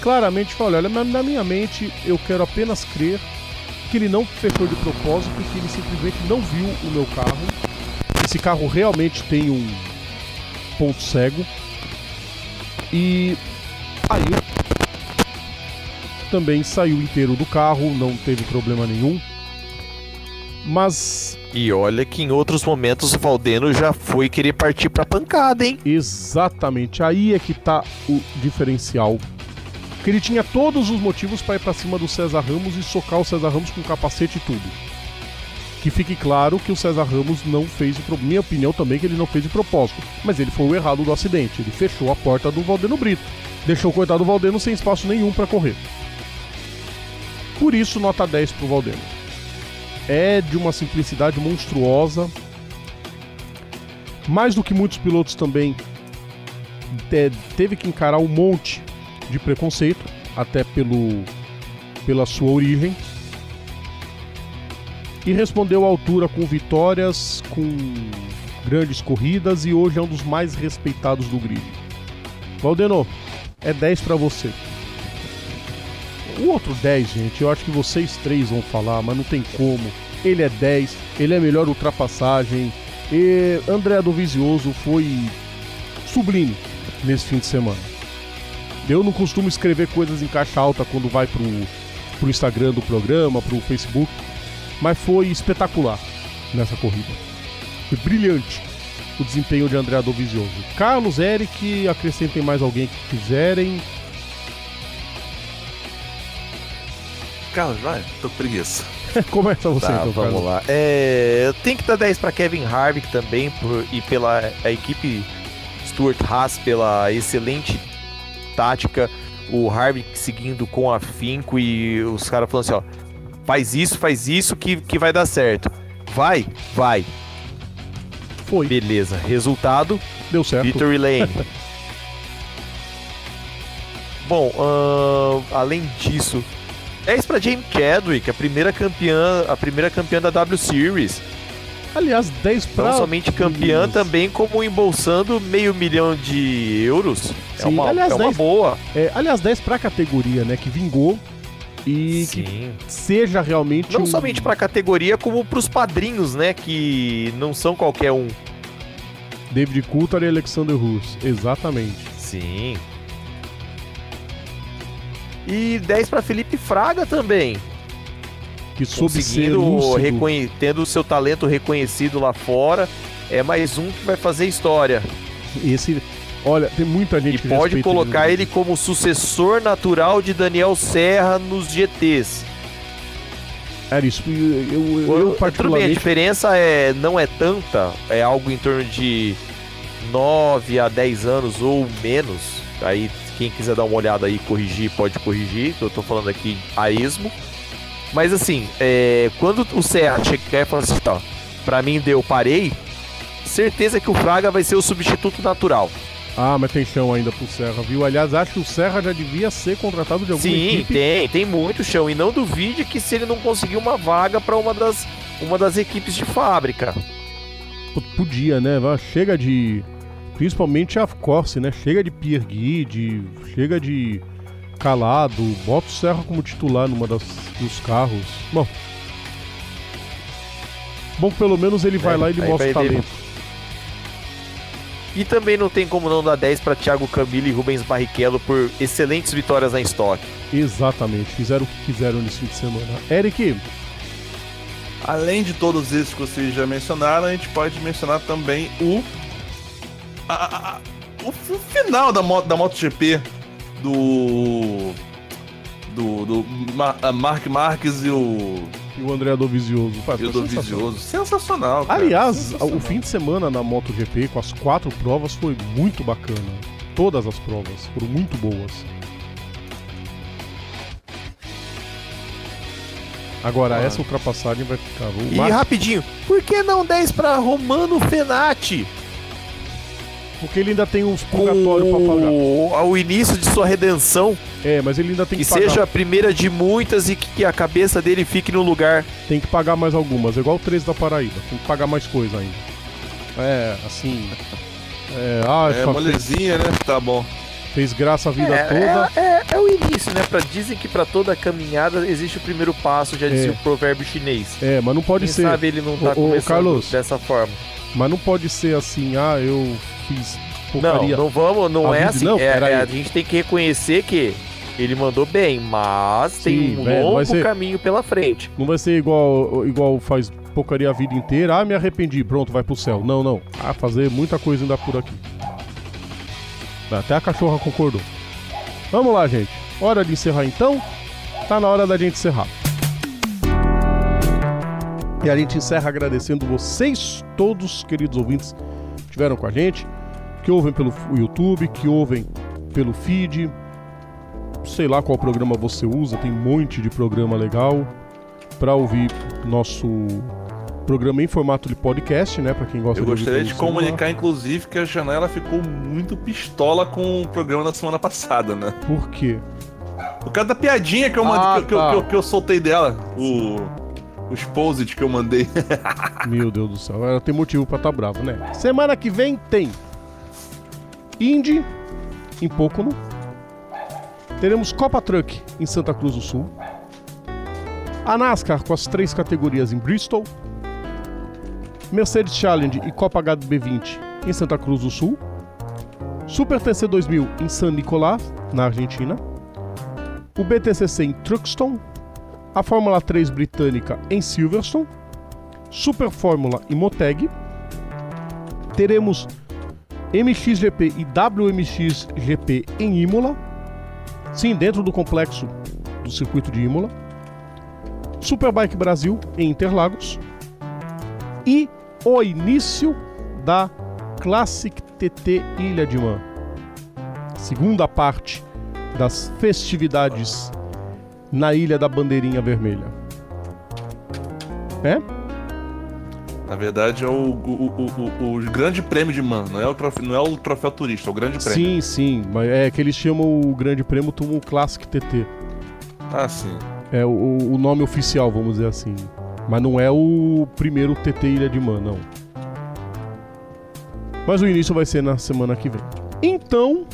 claramente falou: olha, na minha mente eu quero apenas crer que ele não fechou de propósito, que ele simplesmente não viu o meu carro. Esse carro realmente tem um ponto cego. E aí também saiu inteiro do carro, não teve problema nenhum. Mas E olha que em outros momentos o Valdeno já foi querer partir pra pancada, hein? Exatamente, aí é que tá o diferencial. Porque ele tinha todos os motivos para ir pra cima do César Ramos e socar o César Ramos com capacete e tudo. Que fique claro que o César Ramos não fez de propósito. Minha opinião também é que ele não fez de propósito. Mas ele foi o errado do acidente. Ele fechou a porta do Valdeno Brito. Deixou o coitado do Valdeno sem espaço nenhum para correr. Por isso, nota 10 pro Valdeno. É de uma simplicidade monstruosa. Mais do que muitos pilotos também te- teve que encarar um monte de preconceito, até pelo, pela sua origem. E respondeu à altura com vitórias, com grandes corridas e hoje é um dos mais respeitados do grid. Valdeno, é 10 pra você. O outro 10, gente, eu acho que vocês três vão falar, mas não tem como. Ele é 10, ele é melhor ultrapassagem. E André do foi sublime nesse fim de semana. Eu não costumo escrever coisas em caixa alta quando vai pro, pro Instagram do programa, pro Facebook, mas foi espetacular nessa corrida. Foi brilhante o desempenho de André Dovizioso. Carlos, Eric, acrescentem mais alguém que quiserem. Carlos, vai, tô com preguiça. Começa você Tá, então, vamos Carlos. lá. É, tenho que dar 10 para Kevin Harvick também por, e pela a equipe Stuart Haas pela excelente tática. O Harvick seguindo com afinco e os caras falando assim, ó, faz isso, faz isso que, que vai dar certo. Vai, vai. Foi, Beleza. Resultado, deu certo. Victory Lane. Bom, ahn, além disso, 10 para James Chadwick, a primeira campeã, a primeira campeã da W Series. Aliás, 10 pra. Não somente campeã, também como embolsando meio milhão de euros. é Sim, uma, aliás, é uma 10 boa. É, aliás, 10 pra categoria, né? Que vingou e que Sim. seja realmente. Não um- somente para categoria, como para os padrinhos, né? Que não são qualquer um. David Coulthard e Alexander Hus, exatamente. Sim. E 10 para Felipe Fraga também. Que soube Conseguindo, reconhe- tendo o seu talento reconhecido lá fora. É mais um que vai fazer história. Esse, olha, tem muita gente E que pode colocar ele como sucessor natural de Daniel Serra nos GTs. Era isso. Eu, eu, eu, Tudo bem, a particularmente diferença é, não é tanta, é algo em torno de 9 a 10 anos ou menos. Aí, quem quiser dar uma olhada aí e corrigir, pode corrigir, que eu tô falando aqui a esmo. Mas assim, é, quando o Serra chegar e falar assim, ó, pra mim deu, parei, certeza que o Fraga vai ser o substituto natural. Ah, mas tem chão ainda pro Serra, viu? Aliás, acho que o Serra já devia ser contratado de alguma Sim, equipe. tem, tem muito chão. E não duvide que se ele não conseguir uma vaga pra uma das, uma das equipes de fábrica. Podia, né? Chega de. Principalmente a Corse, né? Chega de Pierre Guide, chega de Calado, bota o Serra como titular numa das, dos carros. Bom. Bom, pelo menos ele vai É, lá e ele mostra o talento. E também não tem como não dar 10 para Thiago Camilo e Rubens Barrichello por excelentes vitórias na estoque. Exatamente, fizeram o que quiseram nesse fim de semana. Eric, Além de todos esses que vocês já mencionaram, a gente pode mencionar também o. a- a- o, o final da, da MotoGP do. Do, do Ma- a Mark Marques e o, e o André Dovizioso. Pá, e o foi do sensacional. Cara. Aliás, Sensacional. o fim de semana na MotoGP com as quatro provas foi muito bacana. Todas as provas foram muito boas. Agora, Ah. essa ultrapassagem vai ficar. O E rapidinho, por que não 10 para Romano Fenati? Porque ele ainda tem uns Com purgatórios pra pagar. o, o início de sua redenção, É, mas ele ainda tem que que, pagar. seja a primeira de muitas e que a cabeça dele fique no lugar. Tem que pagar mais algumas. É igual o 13 da Paraíba. Tem que pagar mais coisa ainda. É, assim. É, ah, É molezinha, né? Tá bom. fez graça a vida É, toda. é, é- é o início, né? Pra, dizem que pra toda caminhada existe o primeiro passo, já dizia É. o provérbio chinês. É, mas não pode Quem ser. sabe ele não tá ô, começando Carlos. dessa forma. Mas não pode ser assim, ah, eu fiz Não, porcaria. não vamos, não é assim. não, é- é, a gente tem que reconhecer que ele mandou bem, mas Sim, tem um velho, longo ser- caminho pela frente. Não vai ser igual, igual faz porcaria a vida inteira. Ah, me arrependi, pronto, vai pro céu. Não, não. Ah, fazer muita coisa ainda por aqui. Até a cachorra concordou. Vamos lá, gente. Hora de encerrar então. Tá na hora da gente encerrar. E a gente encerra agradecendo vocês, todos, queridos ouvintes, que estiveram com a gente, que ouvem pelo YouTube, que ouvem pelo feed. Sei lá qual programa você usa, tem um monte de programa legal para ouvir nosso programa em formato de podcast, né? Para quem gosta Eu de gostaria de comunicar, inclusive, que a Janela ficou muito pistola com o programa da semana passada, né? Por quê? Por causa da piadinha que eu, mandei, Ah, que, eu- que eu- tá. que eu, que eu soltei dela. O. O exposit que eu mandei. Meu Deus do céu, ela tem motivo pra estar bravo, né? Semana que vem tem Indy em Pocono. Teremos Copa Truck em Santa Cruz do Sul. A NASCAR com as três categorias em Bristol. Mercedes Challenge e Copa HB20 em Santa Cruz do Sul. Super TC 2000 em San Nicolás, na Argentina. O BTCC em Truxton. A Fórmula 3 britânica em Silverstone. Super Fórmula e Moteg. Teremos MXGP e WMXGP em Imola. Sim, dentro do complexo do circuito de Imola. Superbike Brasil em Interlagos. E o início da Classic TT Ilha de Man. Segunda parte das festividades na Ilha da Bandeirinha Vermelha. É? Na verdade, é o, o, o, o, o grande prêmio de Man. Não é o troféu, não é o troféu turista, é o grande prêmio. Sim, sim, mas é que eles chamam o Grande Prêmio como Classic TT. Ah, sim. É o, o nome oficial, vamos dizer assim. Mas não é o primeiro TT Ilha de Man, não. Mas o início vai ser na semana que vem. Então,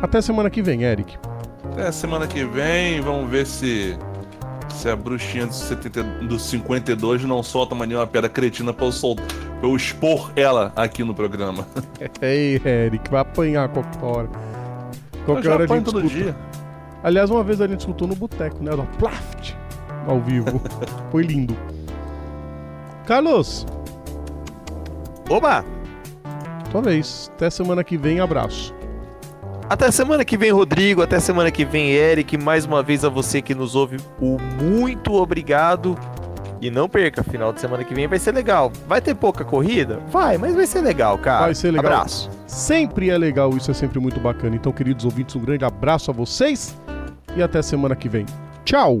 até semana que vem, Eric. Até semana que vem, vamos ver se. Se a bruxinha do, 70, do 52 não solta mais nenhuma pedra cretina pra eu, sol, eu expor ela aqui no programa. Ei, Eric, vai apanhar qualquer hora. Qualquer eu já hora a gente todo escuta. dia. Aliás, uma vez a gente escutou no boteco, né? Do Plaft, ao vivo. Foi lindo. Carlos, Oba! tua vez. Até semana que vem, abraço. Até semana que vem, Rodrigo. Até semana que vem, Eric. Mais uma vez a você que nos ouve, o muito obrigado. E não perca, final de semana que vem vai ser legal. Vai ter pouca corrida? Vai, mas vai ser legal, cara. Vai ser legal. Abraço. Sempre é legal, isso é sempre muito bacana. Então, queridos ouvintes, um grande abraço a vocês e até semana que vem. Tchau!